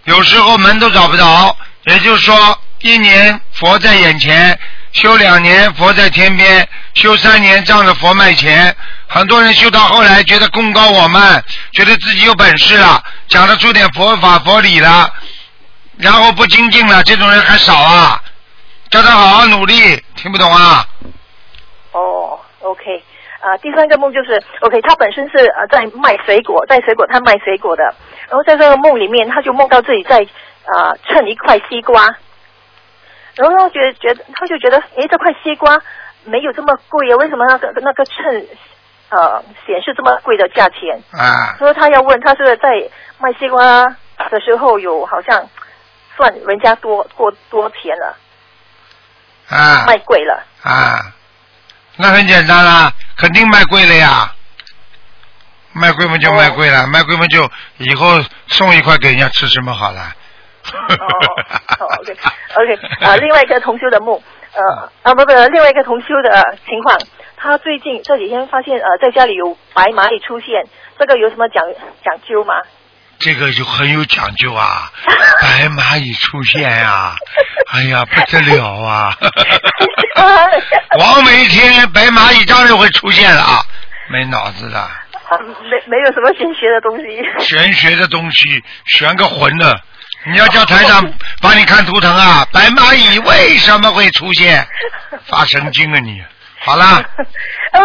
B: 有时候门都找不着。也就是说，一年佛在眼前，修两年佛在天边，修三年仗着佛卖钱。很多人修到后来觉得功高我慢，觉得自己有本事了，讲得出点佛法佛理了，然后不精进了，这种人还少啊。叫他好好努力，听不懂啊？
J: 哦，OK，啊、第三个梦就是 OK，他本身是呃在卖水果，在水果摊卖水果的，然后在这个梦里面，他就梦到自己在呃称一块西瓜，然后他觉得觉得他就觉得，诶，这块西瓜没有这么贵啊，为什么那个那个称呃显示这么贵的价钱？
B: 啊，
J: 所以他要问他是在卖西瓜的时候有好像算人家多过多钱了，
B: 啊
J: 卖贵了。
B: 啊，那很简单啦，肯定卖贵了呀。卖贵嘛就卖贵了，卖贵嘛就以后送一块给人家吃什么好了。
J: 哦，OK [LAUGHS] OK，啊，另外一个同修的墓，呃啊不不，另外一个同修的情况，他最近这几天发现呃在家里有白蚂蚁出现，这个有什么讲讲究吗？
B: 这个就很有讲究啊，[LAUGHS] 白蚂蚁出现呀、哎呀不得了啊！[LAUGHS] 王每天白蚂蚁当然会出现了啊，没脑子的，
J: 啊没没有什么玄学的东西。
B: 玄学的东西玄个魂呢。你要叫台长帮你看图腾啊，白蚂蚁为什么会出现？发神经啊你！好啦，[LAUGHS]
J: 呃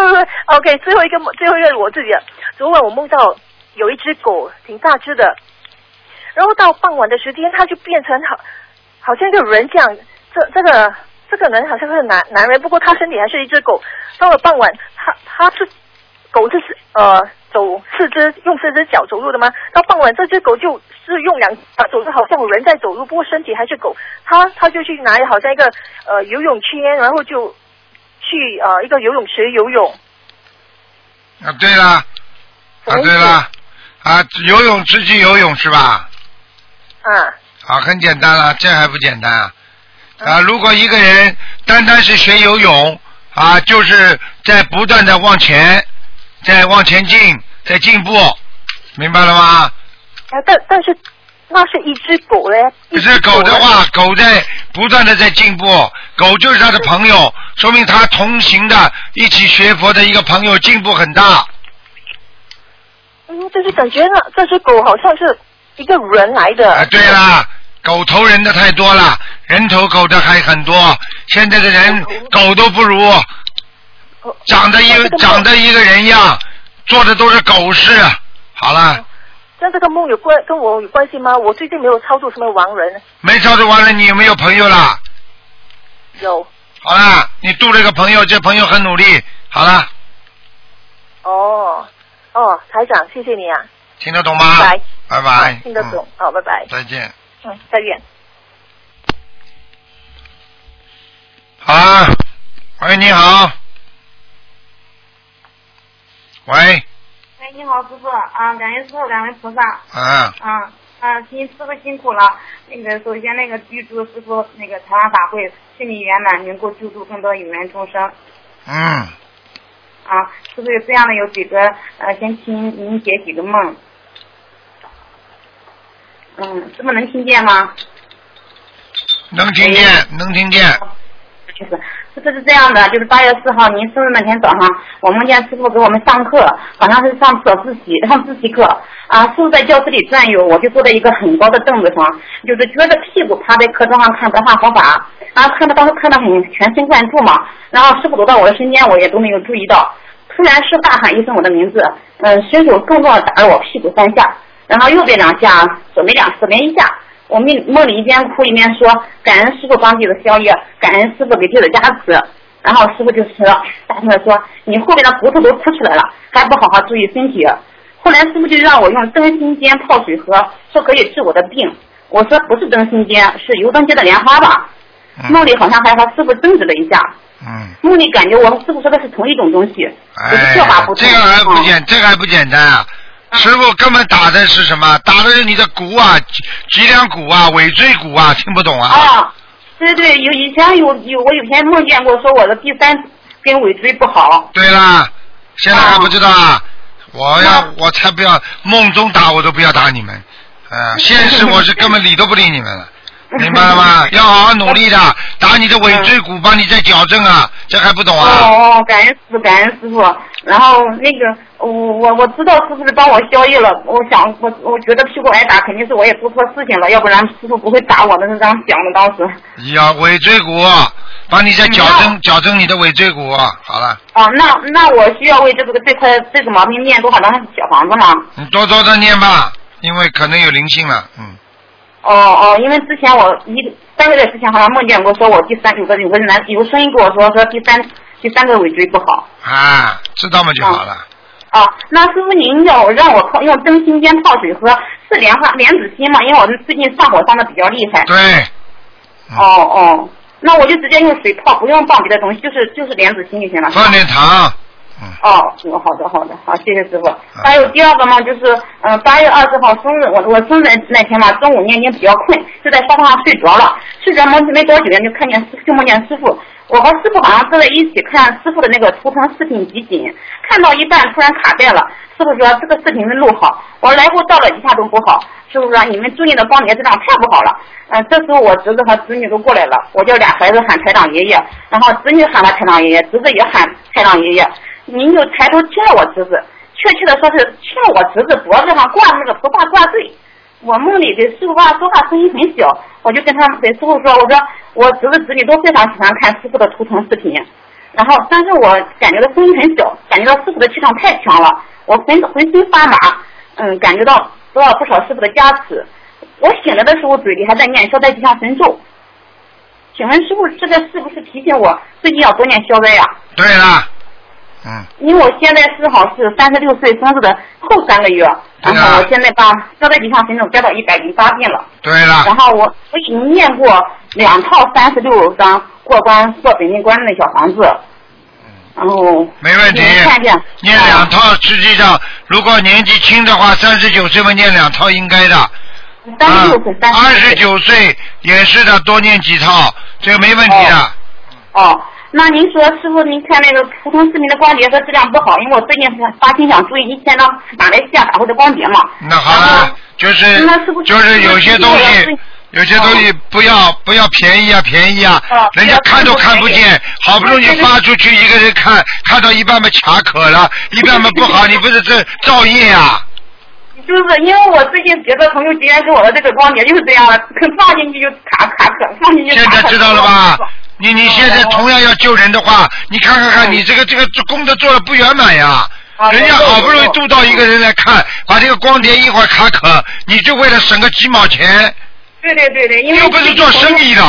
J: ，OK，最后一个梦，最后一个我自己的。昨晚我梦到有一只狗，挺大只的，然后到傍晚的时间，它就变成好，好像一个人这样。这这个这个人好像是男男人，不过他身体还是一只狗。到了傍晚，他他是狗是呃走四只用四只脚走路的吗？到傍晚，这只狗就是用两呃走路，好像有人在走路，不过身体还是狗。他他就去拿好像一个呃游泳圈，然后就去呃一个游泳池游泳。
B: 啊对啦，啊对啦，啊游泳池去游泳是吧？
J: 啊，
B: 啊，很简单了，这还不简单啊？啊，如果一个人单单是学游泳啊，就是在不断的往前，在往前进，在进步，明白了吗？
J: 啊，但但是那是一只狗嘞。
B: 一只狗的话，狗在不断的在进步，狗就是他的朋友，说明他同行的一起学佛的一个朋友进步很大。
J: 嗯，就是感觉呢，这只狗好像是一个人来的。
B: 啊，对啦，狗头人的太多了，人头狗的还很多。现在的人狗都不如，长得一长得一个人样，做的都是狗事。好了，
J: 像这个梦有关跟我有关系吗？我最近没有操作什么亡人。
B: 没操作亡人，你有没有朋友啦？
J: 有。
B: 好了，你度了一个朋友，这朋友很努力。好了，
J: 哦哦，台长，谢谢你啊。
B: 听得懂吗？
J: 拜
B: 拜拜。
J: 听得懂，好，拜拜。
B: 再见。
J: 嗯，再见。
B: 好啊，喂，你好。喂，
K: 喂，你好，师傅啊，感谢师傅，感恩菩萨。
B: 啊，
K: 啊啊，辛师傅辛苦了。那个，首先那个预祝师傅那个台湾法会顺利圆满，能够救助更多有缘众生。
B: 嗯，
K: 啊，是不是有这样的有几个呃，先听您解几个梦。嗯，这么能听见吗？
B: 能听见，能听见。
K: 就是，师傅是这样的，就是八月四号您生日那天早上，我梦见师傅给我们上课，好像是上早自习上自习课。啊，师傅在教室里转悠，我就坐在一个很高的凳子上，就是撅着屁股趴在课桌上看白话佛法，啊，看的当时看的很全神贯注嘛，然后师傅走到我的身边，我也都没有注意到，突然师傅大喊一声我的名字，嗯，伸手重重的打了我屁股三下，然后右边两下，左边两左边一下。我梦梦里一边哭一边说感恩师傅帮弟子消业，感恩师傅给弟子加持。然后师傅就说大声的说你后面的骨头都凸出来了，还不好好注意身体。后来师傅就让我用灯心尖泡水喝，说可以治我的病。我说不是灯心尖，是油灯尖的莲花吧。梦里好像还和师傅争执了一下。
B: 嗯。
K: 梦里感觉我和师傅说的是同一种东西，只是
B: 哎
K: 做法不同。
B: 这个还不
K: 嗯
B: 简，这个还不简单啊！师傅根本打的是什么？打的是你的骨啊，脊脊梁骨啊，尾椎骨啊，听不懂啊？
K: 啊，对对，有以前有有我有天梦见过，说我的第三根尾椎不好。
B: 对啦，现在还不知道啊？我要我才不要梦中打我都不要打你们，呃，现实我是根本理都不理你们了，[LAUGHS] 明白了吗？要好好努力的，打你的尾椎骨，帮你再矫正啊，这还不懂啊？
K: 哦哦，感恩师傅，感恩师傅。然后那个，我我我知道师傅是帮我消业了。我想，我我觉得屁股挨打肯定是我也做错事情了，要不然师傅不会打我的，是这样想的。当时。
B: 呀尾椎骨，帮你再矫正矫正你的尾椎骨，好了，
K: 哦，那那我需要为这个这块这个毛病念多少张小房子吗？
B: 你多多的念吧，因为可能有灵性了，嗯。
K: 哦哦，因为之前我一三个月之前好像梦见过，说我第三有个有个男有个声音跟我说说第三第三个尾椎不好。
B: 啊，知道吗就好了。
K: 啊，那师傅您要让我泡用灯芯间泡水喝，是莲花莲子心吗？因为我们最近上火上的比较厉害。
B: 对。
K: 哦哦，那我就直接用水泡，不用放别的东西，就是就是莲子心就行了。
B: 放点糖，
K: 哦，行好的好的，好，谢谢师傅。还有第二个嘛就是，嗯、八月二十号生日，我我生日那天嘛，中午念经比较困，就在沙发上睡着了，睡着没没多久呢，就看见师就梦见师傅，我和师傅好像坐在一起看师傅的那个图腾视频集锦，看到一半突然卡带了，师傅说这个视频没录好，我来回照了一下都不好，师傅说你们注意的光碟质量太不好了，嗯、这时候我侄子和侄女都过来了，我叫俩孩子喊台长爷爷，然后侄女喊了台长爷爷，侄子也喊台长爷爷。您就抬头亲了我侄子，确切的说是亲了我侄子脖子上挂的那个头发挂坠。我梦里给师傅说话声音很小，我就跟他给师傅说，我说我侄子侄女都非常喜欢看师傅的图腾视频，然后但是我感觉到声音很小，感觉到师傅的气场太强了，我浑浑身发麻，嗯，感觉到得到不少师傅的加持。我醒来的时候嘴里还在念消灾吉祥神咒，请问师傅这个是不是提醒我最近要多念消灾呀、
B: 对了，嗯，
K: 因为我现在正好是三十六岁生日的后三个月，然后我现在把消灾吉祥神咒加到一百零八遍了。
B: 对了，
K: 然后我我已经念过两套三十六张过关过本命关的小房子，然后
B: 没问题。
K: 看见。
B: 念两套，实际上如果年纪轻的话，三十九岁嘛念两套应该的。
K: 三十六岁，三
B: 二十九岁也是的，多念几套，这个没问题的。
K: 哦，那您说师傅，您看那个普通市民的光碟说质量不好，因为我最近发心想注意一千张马来西亚打回的光碟嘛。
B: 那好了，就是就是有些东西，有些东西不要不要便宜啊便宜啊，人家看都看不见，好不容易发出去一个人看，看到一半嘛卡壳了，[LAUGHS] 一半嘛不好，你不是这造业啊？
K: 就是因为我最近别的朋友结缘给我的这个光碟就是这样了，放进去就卡卡壳，放进去就
B: 现。在知道了吧？你你现在同样要救人的话，你看看看，你这个这个功德做的不圆满呀。人家好不容易度到一个人来看，把这个光碟一会儿卡壳，你就为了省个几毛钱，
K: 对对对对，因为
B: 又不是做生意的。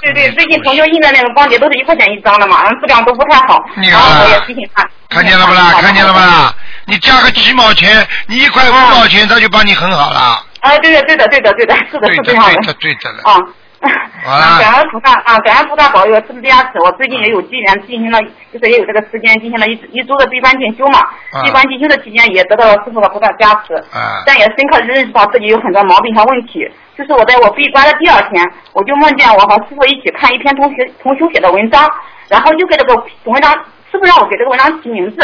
K: 对对，最近朋友印的那个光碟都是一块钱一张的嘛，质量都不太好。
B: 你
K: 看我也
B: 看
K: 提醒他。
B: 看见了不啦？看见了不啦？你加个几毛钱，你一块五毛钱，他就帮你很好了。
K: 哎，对的对的对的对的，是的
B: 是的
K: 是这样
B: 对的
K: 的。
B: 对的了。
K: 啊。[LAUGHS] 感恩菩萨啊，感恩菩萨保佑，师傅加持。我最近也有机缘进行了，就是也有这个时间进行了一一周的闭关进修嘛。
B: 啊
K: 闭关进修的期间也得到了师傅和菩萨加持。
B: 啊
K: 但也深刻地认识到自己有很多毛病和问题。就是我在我闭关的第二天，我就梦见我和师傅一起看一篇同学同修写的文章，然后就给这个文章，师傅让我给这个文章起名字，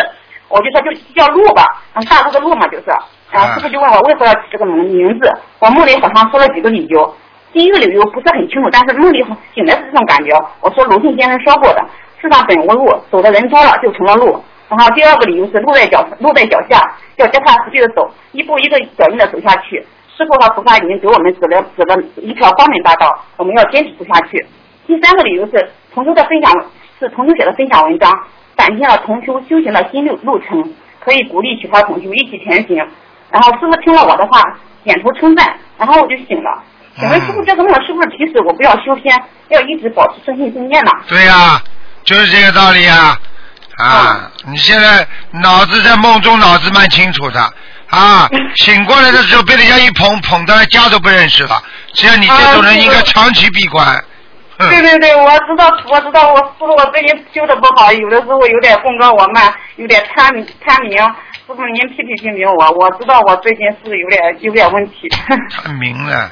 K: 我就说就叫路吧，嗯，大陆的路嘛就是。然后师傅就问我为何要起这个名名字，我梦里好像说了几个理由。第一个理由不是很清楚，但是梦里醒来是这种感觉。我说鲁迅先生说过的，世上本无路，走的人多了就成了路。然后第二个理由是路在脚路在脚下，要脚踏实地的走，一步一个脚印的走下去。师傅和菩萨已经给我们指了指了一条光明大道，我们要坚持走下去。第三个理由是同修的分享是同修写的分享文章，展现了同修修行的新路路程，可以鼓励其他同修一起前行。然后师傅听了我的话，点头称赞，然后我就醒了。请问师傅，这个梦是不是提示我不要修仙，要一直保持正心正念呢？
B: 对呀、就是这个道理呀、啊。你现在脑子在梦中脑子蛮清楚的啊，[LAUGHS] 醒过来的时候被人家一捧，捧的家都不认识了。像你这种人应该长期闭关。
K: 对对对，我知道，我知道，我师傅我最近修的不好，有的时候有点功高我慢，有点贪贪名。师傅您批评批评我，我知道我最近是有点有点问题。
B: 看明了，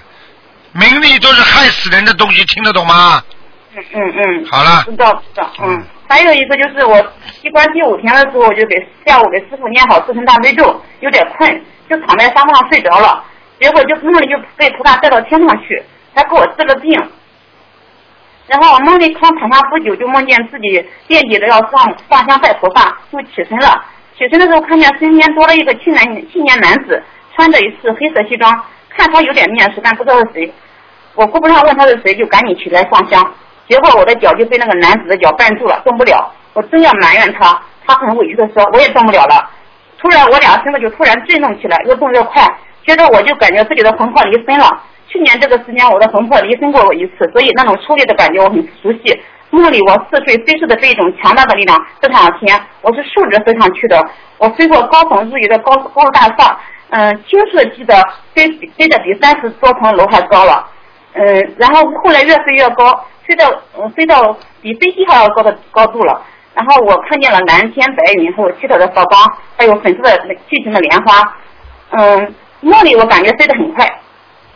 B: 名利都是害死人的东西，听得懂吗？
K: 嗯嗯嗯。
B: 好了
K: 知道知道，嗯。还有一个就是我闭关第五天的时候，我就给下午给师傅念好四声大悲咒，有点困，就躺在沙发上睡着了，结果就梦里就被菩萨带到天上去，还给我治了病。然后我梦里刚躺下不久，就梦见自己惦记着要上上香拜菩萨，就起身了。起身的时候看见身边多了一个青年青年男子，穿着一次黑色西装，看他有点面熟，但不知道是谁。我顾不上问他是谁，就赶紧起来上香。结果我的脚就被那个男子的脚绊住了，动不了。我真要埋怨他，他很委屈的说我也动不了了。突然我俩身子就突然震动起来，越动越快。接着我就感觉自己的魂魄离身了。去年这个时间我的魂魄离身过我一次，所以那种抽离的感觉我很熟悉。梦里我似睡非睡的被一种强大的力量飞上了天，我是竖着飞上去的。我飞过高耸入云的高高楼大厦，嗯，清澈记得飞飞的比三十多层楼还高了。嗯，然后后来越飞越高，飞到嗯飞到比飞机还要高的高度了。然后我看见了蓝天白云，还有七彩的佛光，还有粉色的巨型的莲花。嗯，梦里我感觉飞得很快，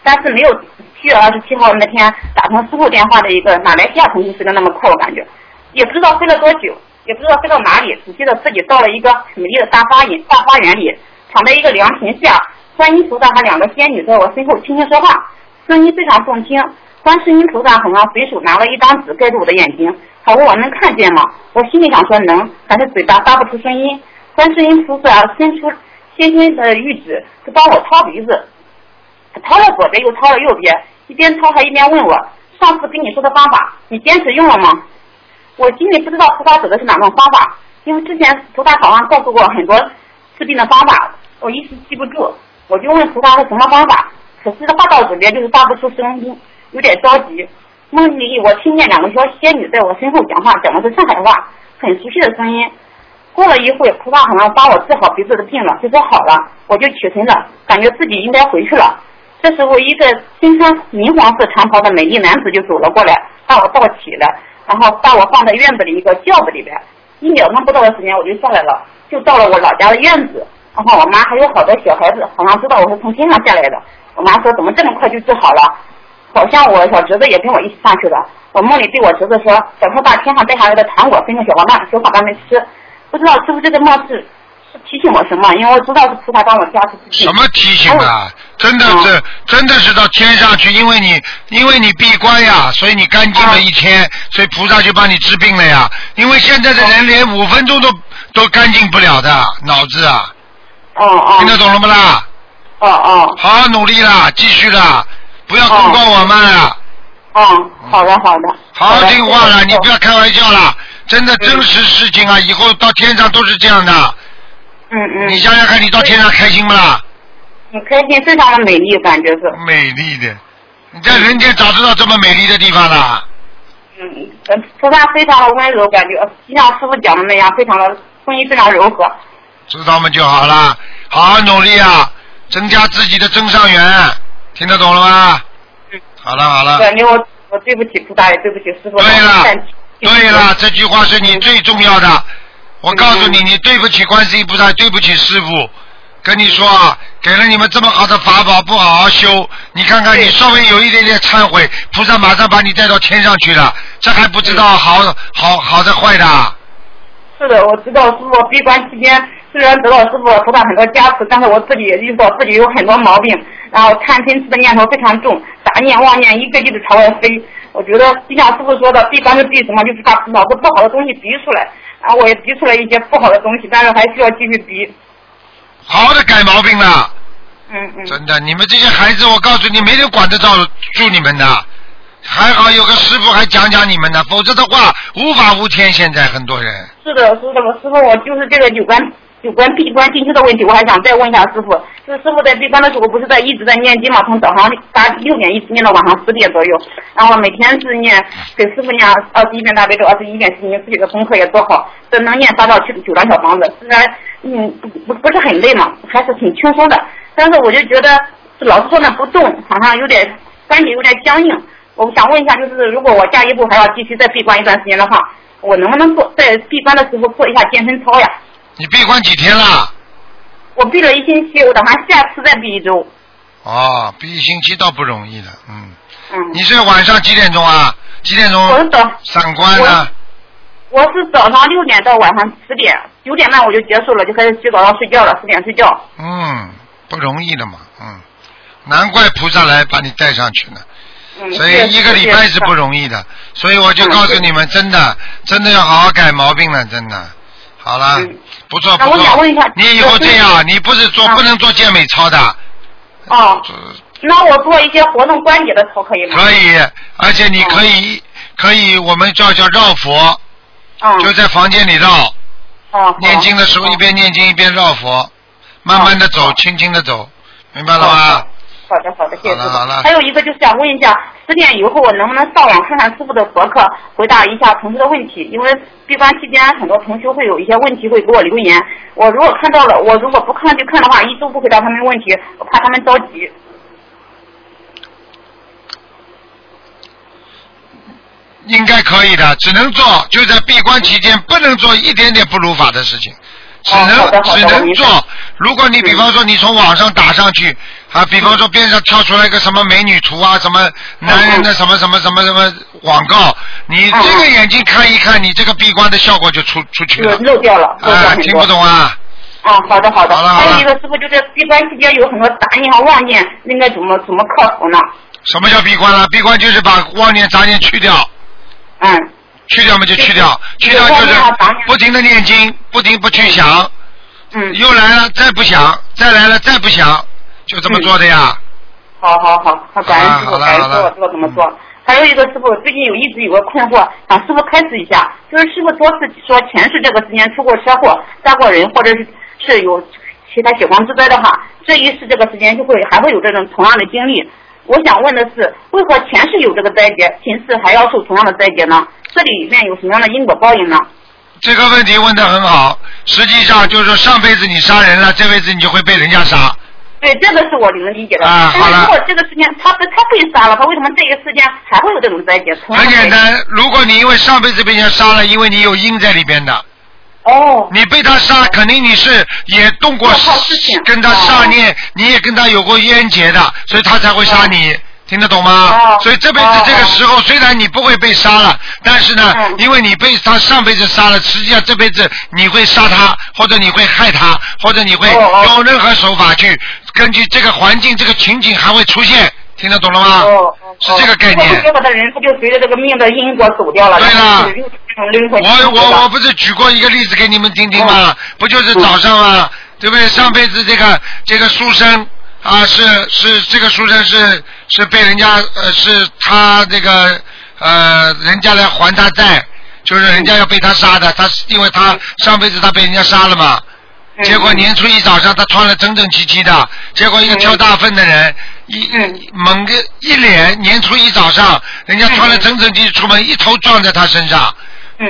K: 但是没有七月二十七号那天打通师傅电话的一个马来西亚同事飞得那么快，我感觉，也不知道飞了多久，也不知道飞到哪里，只记得自己到了一个美丽的大花园，大花园里，躺在一个凉亭下，观音菩萨和两个仙女在我身后轻轻说话，声音非常动听。观世音菩萨好像随手拿了一张纸盖住我的眼睛，他问我能看见吗？我心里想说能，但是嘴巴发不出声音。观世音菩萨伸出纤纤的玉指，就帮我掏鼻子，他掏了左边又掏了右边，一边掏还一边问我：上次跟你说的方法，你坚持用了吗？我心里不知道菩萨指的是哪种方法，因为之前菩萨好像告诉过很多治病的方法，我一时记不住，我就问菩萨是什么方法，可是话到嘴边就是发不出声音。有点着急，梦里我听见两个小仙女在我身后讲话，讲的是上海话，很熟悉的声音。过了一会菩萨好像帮我治好鼻子的病了，就说好了，我就起身了，感觉自己应该回去了。这时候，一个身穿明黄色长袍的美丽男子就走了过来，把我抱起了，然后把我放在院子里一个轿子里边。一秒钟不到的时间，我就下来了，就到了我老家的院子。然后我妈还有好多小孩子，好像知道我是从天上下来的。我妈说，怎么这么快就治好了？好像我小侄子也跟我一起上去的。我梦里对我侄子说：“小偷把天上带下来的糖果分给小伙伴，小伙伴们吃。”不知道是不是这个梦是是提醒我什么？因为我知道是菩萨帮我加持。
B: 什么提醒啊？真的是真的是到天上去，因为你因为你闭关呀，所以你干净了一天，所以菩萨就帮你治病了呀。因为现在的人连五分钟都都干净不了的脑子啊。
K: 哦哦。
B: 听得懂了不啦？
K: 哦哦。
B: 好好努力啦，继续啦。不要公告我们啦。
K: 哦，好的好的。
B: 好好听话了，你不要开玩笑啦，真的真实事情啊！以后到天上都是这样的。
K: 嗯嗯。
B: 你想想看，你到天上开心不啦？
K: 很开心，非常的美丽，感觉是。
B: 美丽的，你在人间找得到这么美丽的地方啦？
K: 嗯，菩萨非常的温柔，感觉就像师傅讲的那样，非常的声音非常柔和。
B: 知道吗？就好了，好好努力啊，增加自己的增上缘。听得懂了吗？
K: 嗯。
B: 好了好了。
K: 感觉我我对不起菩萨，也对不起师傅。
B: 对了，对了，这句话是你最重要的。我告诉你，你对不起观世音菩萨，对不起师傅。跟你说啊，给了你们这么好的法宝，不好好修，你看看你稍微有一点点忏悔，菩萨马上把你带到天上去了，这还不知道好好好的坏的。
K: 是的，我知道师傅闭关期间虽然得到师傅菩萨很多加持，但是我自己也遇到自己有很多毛病。然后贪嗔痴的念头非常重，杂念妄念一个劲的朝外飞。我觉得就像师傅说的，闭关是闭什么？就是把脑子不好的东西逼出来。然后我也逼出来一些不好的东西，但是还需要继续逼。
B: 好好的改毛病了。
K: 嗯嗯。
B: 真的，你们这些孩子，我告诉你，没人管得到住你们的。还好有个师傅还讲讲你们呢，否则的话无法无天。现在很多人。
K: 是的，是的，师傅，我就是这个有关。有关闭关进去的问题，我还想再问一下师傅。就是师傅在闭关的时候，不是在一直在念经嘛？从早上八六点一直念到晚上十点左右，然后每天是念给师傅念二十一遍大悲咒，二十一遍心经，自己的功课也做好，这能念八到九九张小房子。虽然嗯不不不是很累嘛，还是挺轻松的。但是我就觉得老是坐那不动，好像有点关节有点僵硬。我想问一下，就是如果我下一步还要继续再闭关一段时间的话，我能不能做在闭关的时候做一下健身操呀？
B: 你闭关几天了？
K: 我闭了一星期，我打算下次再闭一周。
B: 哦，闭一星期倒不容易的，嗯。
K: 嗯。
B: 你是晚上几点钟啊？几点钟？
K: 我是早。
B: 上关呢？
K: 我是早上六点到晚上十点，九点半我就结束了，就开始洗澡要睡觉了，十点睡觉。
B: 嗯，不容易的嘛，嗯，难怪菩萨来把你带上去呢。
K: 嗯。
B: 所以一个礼拜是不容易的，所以我就告诉你们，真的，真的要好好改毛病了，真的。好了。不错不错，你以后这样，你不是做不能做健美操的。
K: 哦。那我做一些活动关节的操可以吗？
B: 可以，而且你可以可以，我们叫叫绕佛。就在房间里绕。
K: 哦。
B: 念经的时候一边念经一边绕佛，慢慢的走，轻轻的走，明白了吗？
K: 好的好的，谢谢师
B: 傅。
K: 还有一个就是想问一下，十点以后我能不能上网看看师傅的博客，回答一下同学的问题？因为闭关期间很多同学会有一些问题会给我留言，我如果看到了，我如果不看就看的话，一周不回答他们问题，我怕他们着急。
B: 应该可以的，只能做，就在闭关期间不能做一点点不如法的事情，只能、只能做。如果你比方说你从网上打上去啊，比方说边上跳出来一个什么美女图啊，什么男人的什么什么什么什么广告，你
K: 嗯
B: 这个眼睛看一看，你这个闭关的效果就出出去了。
K: 漏掉了，
B: 啊，听不懂啊？
K: 啊，好的好的。还有一个师傅，就是闭关期间有很多杂念和妄念，应该怎么怎么克服呢？
B: 什么叫闭关了？闭关就是把妄念杂念去掉。
K: 嗯。
B: 去掉嘛就去掉，去掉
K: 就
B: 就是不停的念经，不停不去想。
K: 嗯。
B: 又来了，再不想，再来了，再不想，就这么做的呀。
K: 好好好，他，感恩师傅，感恩师傅，知道怎么做。还有一个师傅，最近有一直有个困惑，想师傅开示一下。就是师傅多次说前世这个时间出过车祸、杀过人，或者是是有其他血光之灾的话，这一世这个时间就会还会有这种同样的经历。我想问的是，为何前世有这个灾劫，前世还要受同样的灾劫呢？这里面有什么样的因果报应呢？
B: 这个问题问的很好，实际上就是说上辈子你杀人了，这辈子你就会被人家杀。
K: 对，这个是我能理解的。
B: 啊好了
K: 但是如果这个时间他被他被杀了，他为什么这个时间还会有这种灾劫？
B: 很简单，如果你因为上辈子被人家杀了，因为你有因在里边的。
K: 哦。
B: 你被他杀，肯定你是也动过跟他杀孽，你也跟他有过冤结的，所以他才会杀你。听得懂吗？所以这辈子这个时候，虽然你不会被杀了，但是呢，因为你被他上辈子杀了，实际上这辈子你会杀他，或者你会害他，或者你会用任何手法去根据这个环境、这个情景还会出现。听得懂了吗？是这个概念。
K: 结果的人他就随着这个命的因果走掉了。
B: 对了。我我我不是举过一个例子给你们听听吗？不就是早上吗？对不对？上辈子这个这个书生啊，是是这个书生是是被人家呃是他这个呃人家来还他债，就是人家要被他杀的，他是因为他上辈子他被人家杀了嘛。结果年初一早上，他穿了整整齐齐的，结果一个挑大粪的人，一猛个一脸，年初一早上，人家穿了整整齐齐出门，一头撞在他身上，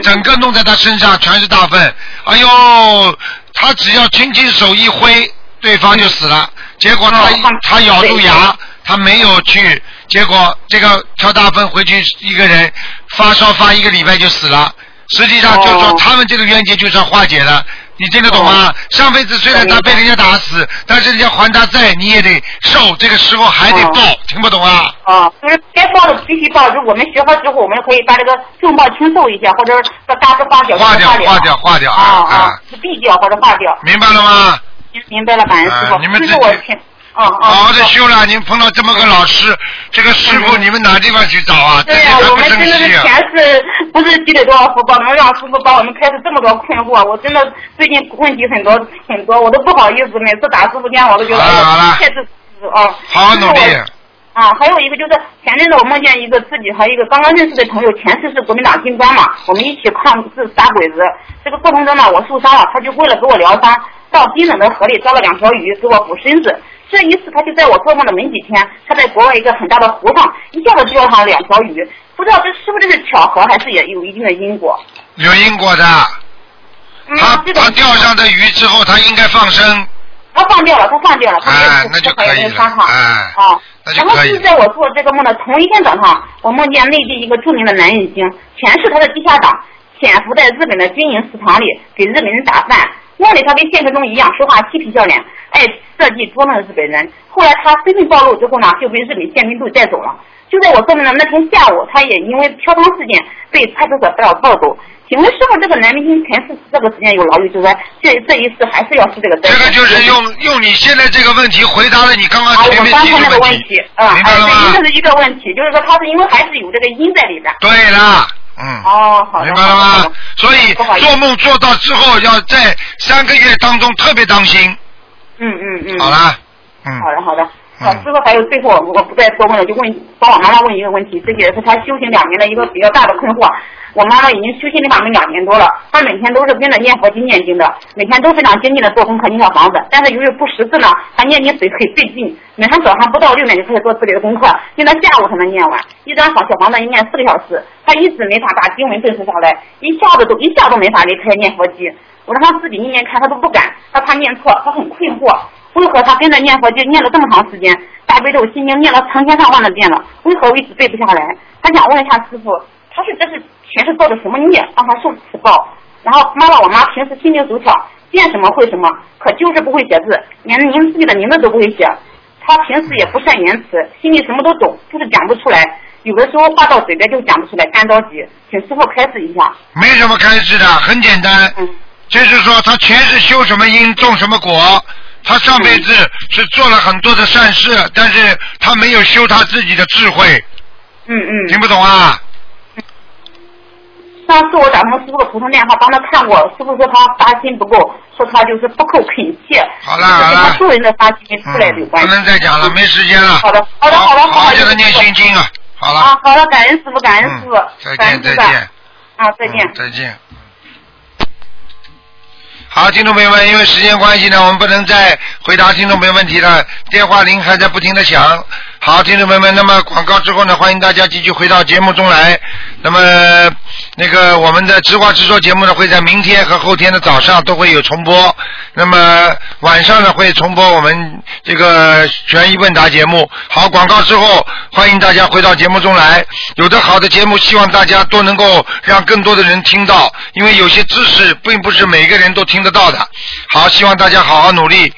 B: 整个弄在他身上全是大粪，哎呦，他只要轻轻手一挥，对方就死了。结果他他咬住牙，他没有去，结果这个挑大粪回去一个人发烧发一个礼拜就死了。实际上就是说他们这个冤结就算化解了。你听得懂吗？上辈子虽然他被人家打死，但是人家还他债，你也得受，这个时候还得报，听不懂啊？
K: 啊，就是该报的必须报，就是我们学好之后，我们可以把这个重报轻受一下，或者把大事化小，
B: 化掉，
K: 化
B: 化掉，化掉
K: 啊
B: 啊！
K: 啊，是避掉或者化掉。
B: 明白了吗？
K: 明白了，感恩师傅。
B: 啊你们自己
K: 这是我听。啊啊！
B: 好好的修了，您碰到这么个老师，这个师傅你们哪地方去找啊？
K: 对呀、我们真的是！前世不是积累多少福报，能让师傅帮我们开出这么多困惑。我真的最近问题很多很多，我都不好意思，每次打师傅电话我都觉得
B: 好了好了
K: 太自私啊。
B: 好好努力
K: 啊，还有一个就是前阵子我梦见一个自己和一个刚刚认识的朋友，前世是国民党军官嘛，我们一起抗日杀鬼子。这个过程中呢，我受伤了，他就为了给我疗伤，到冰冷的河里抓了两条鱼给我补身子。这一次，他就在我做梦的没几天，他在国外一个很大的湖上，一下子钓上了两条鱼。不知道这是不是这是巧合，还是也有一定的因果？
B: 有因果的。
K: 嗯
B: 他他钓上的鱼之后，他应该放生。
K: 他放掉了，他放掉了，他没有
B: 哎，那就可以了。哎，
K: 啊，
B: 那就可以
K: 然后就。在我做这个梦的同一天早上，我梦见内地一个著名的男影星，全是他的地下党，潜伏在日本的军营食堂里给日本人打饭，梦里他跟现实中一样，说话嬉皮笑脸，爱设计捉弄日本人。后来他身份暴露之后呢，就被日本宪兵队带走了。就在我做梦的那天下午，他也因为嫖娼事件被派出所带抱走。请问师傅，这个男明星前世这个时间有牢狱之灾，这这一次还是要是这个灾？
B: 这个就是用用你现在这个问题回答了你刚刚
K: 啊，
B: 前面
K: 我刚才那
B: 提的问
K: 个问题，啊，
B: 明白了
K: 哎，
B: 吗
K: 对，这是一个问题，就是说他是因为还是有这个因在里边。
B: 对了，嗯。
K: 哦，好的。
B: 明白了吗？所以做梦做到之后，要在三个月当中特别当心。
K: 嗯嗯嗯。
B: 好啦，嗯。
K: 好的好的。好，师傅还有最后我不再多问了，就问帮我妈妈问一个问题，这也是她修行两年的一个比较大的困惑。我妈妈已经修行这法门两年多了，她每天都是跟着念佛经念经的，每天都非常精进的做功课念小房子。但是由于不识字呢，她念经费很费劲，每天早上不到六点就开始做自己的功课，念到下午才能念完。一张小小房子一念四个小时，她一直没法把经文背诵下来，一下子都一下都没法离开念佛机。我让她自己念念看，她都不敢，她怕念错，她很困惑。为何他跟着念佛就念了这么长时间，大悲咒心经念了成千上万的遍了，为何我一直背不下来？他想问一下师傅，他是这是前世造的什么孽，让他受此报。然后妈妈，我妈平时心灵手巧，见什么会什么，可就是不会写字，连您自己的名字都不会写。她平时也不善言辞，心里什么都懂，就是讲不出来。有的时候话到嘴边就讲不出来，干着急，请师傅开示一下。
B: 没什么开示的，很简单，就是说他前世修什么因，种什么果。他上辈子是做了很多的善事，但是他没有修他自己的智慧。
K: 嗯嗯。
B: 听不懂啊？
K: 上次我打通师傅的普通电话，帮他看过，师傅说他发心不够，说他就是不够恳切。
B: 好了好了
K: 跟他助人的发心出来的有关系。
B: 不能再讲了，没时间了。
K: 好的好的好的，
B: 好
K: 不好意思
B: 好给他念心经啊！好了，
K: 啊，好了，感恩师傅，感恩师傅，
B: 再
K: 感恩师傅
B: 见再见。
K: 啊，再见。
B: 再见。好，听众朋友们，因为时间关系呢，我们不能再回答听众朋友问题了，电话铃还在不停的响。好，听众朋友们，那么广告之后呢，欢迎大家继续回到节目中来。那么那个我们的直话直说节目呢，会在明天和后天的早上都会有重播。那么晚上呢，会重播我们这个悬疑问答节目。好，广告之后，欢迎大家回到节目中来。有的好的节目，希望大家都能够让更多的人听到，因为有些知识并不是每个人都听得到的。好，希望大家好好努力。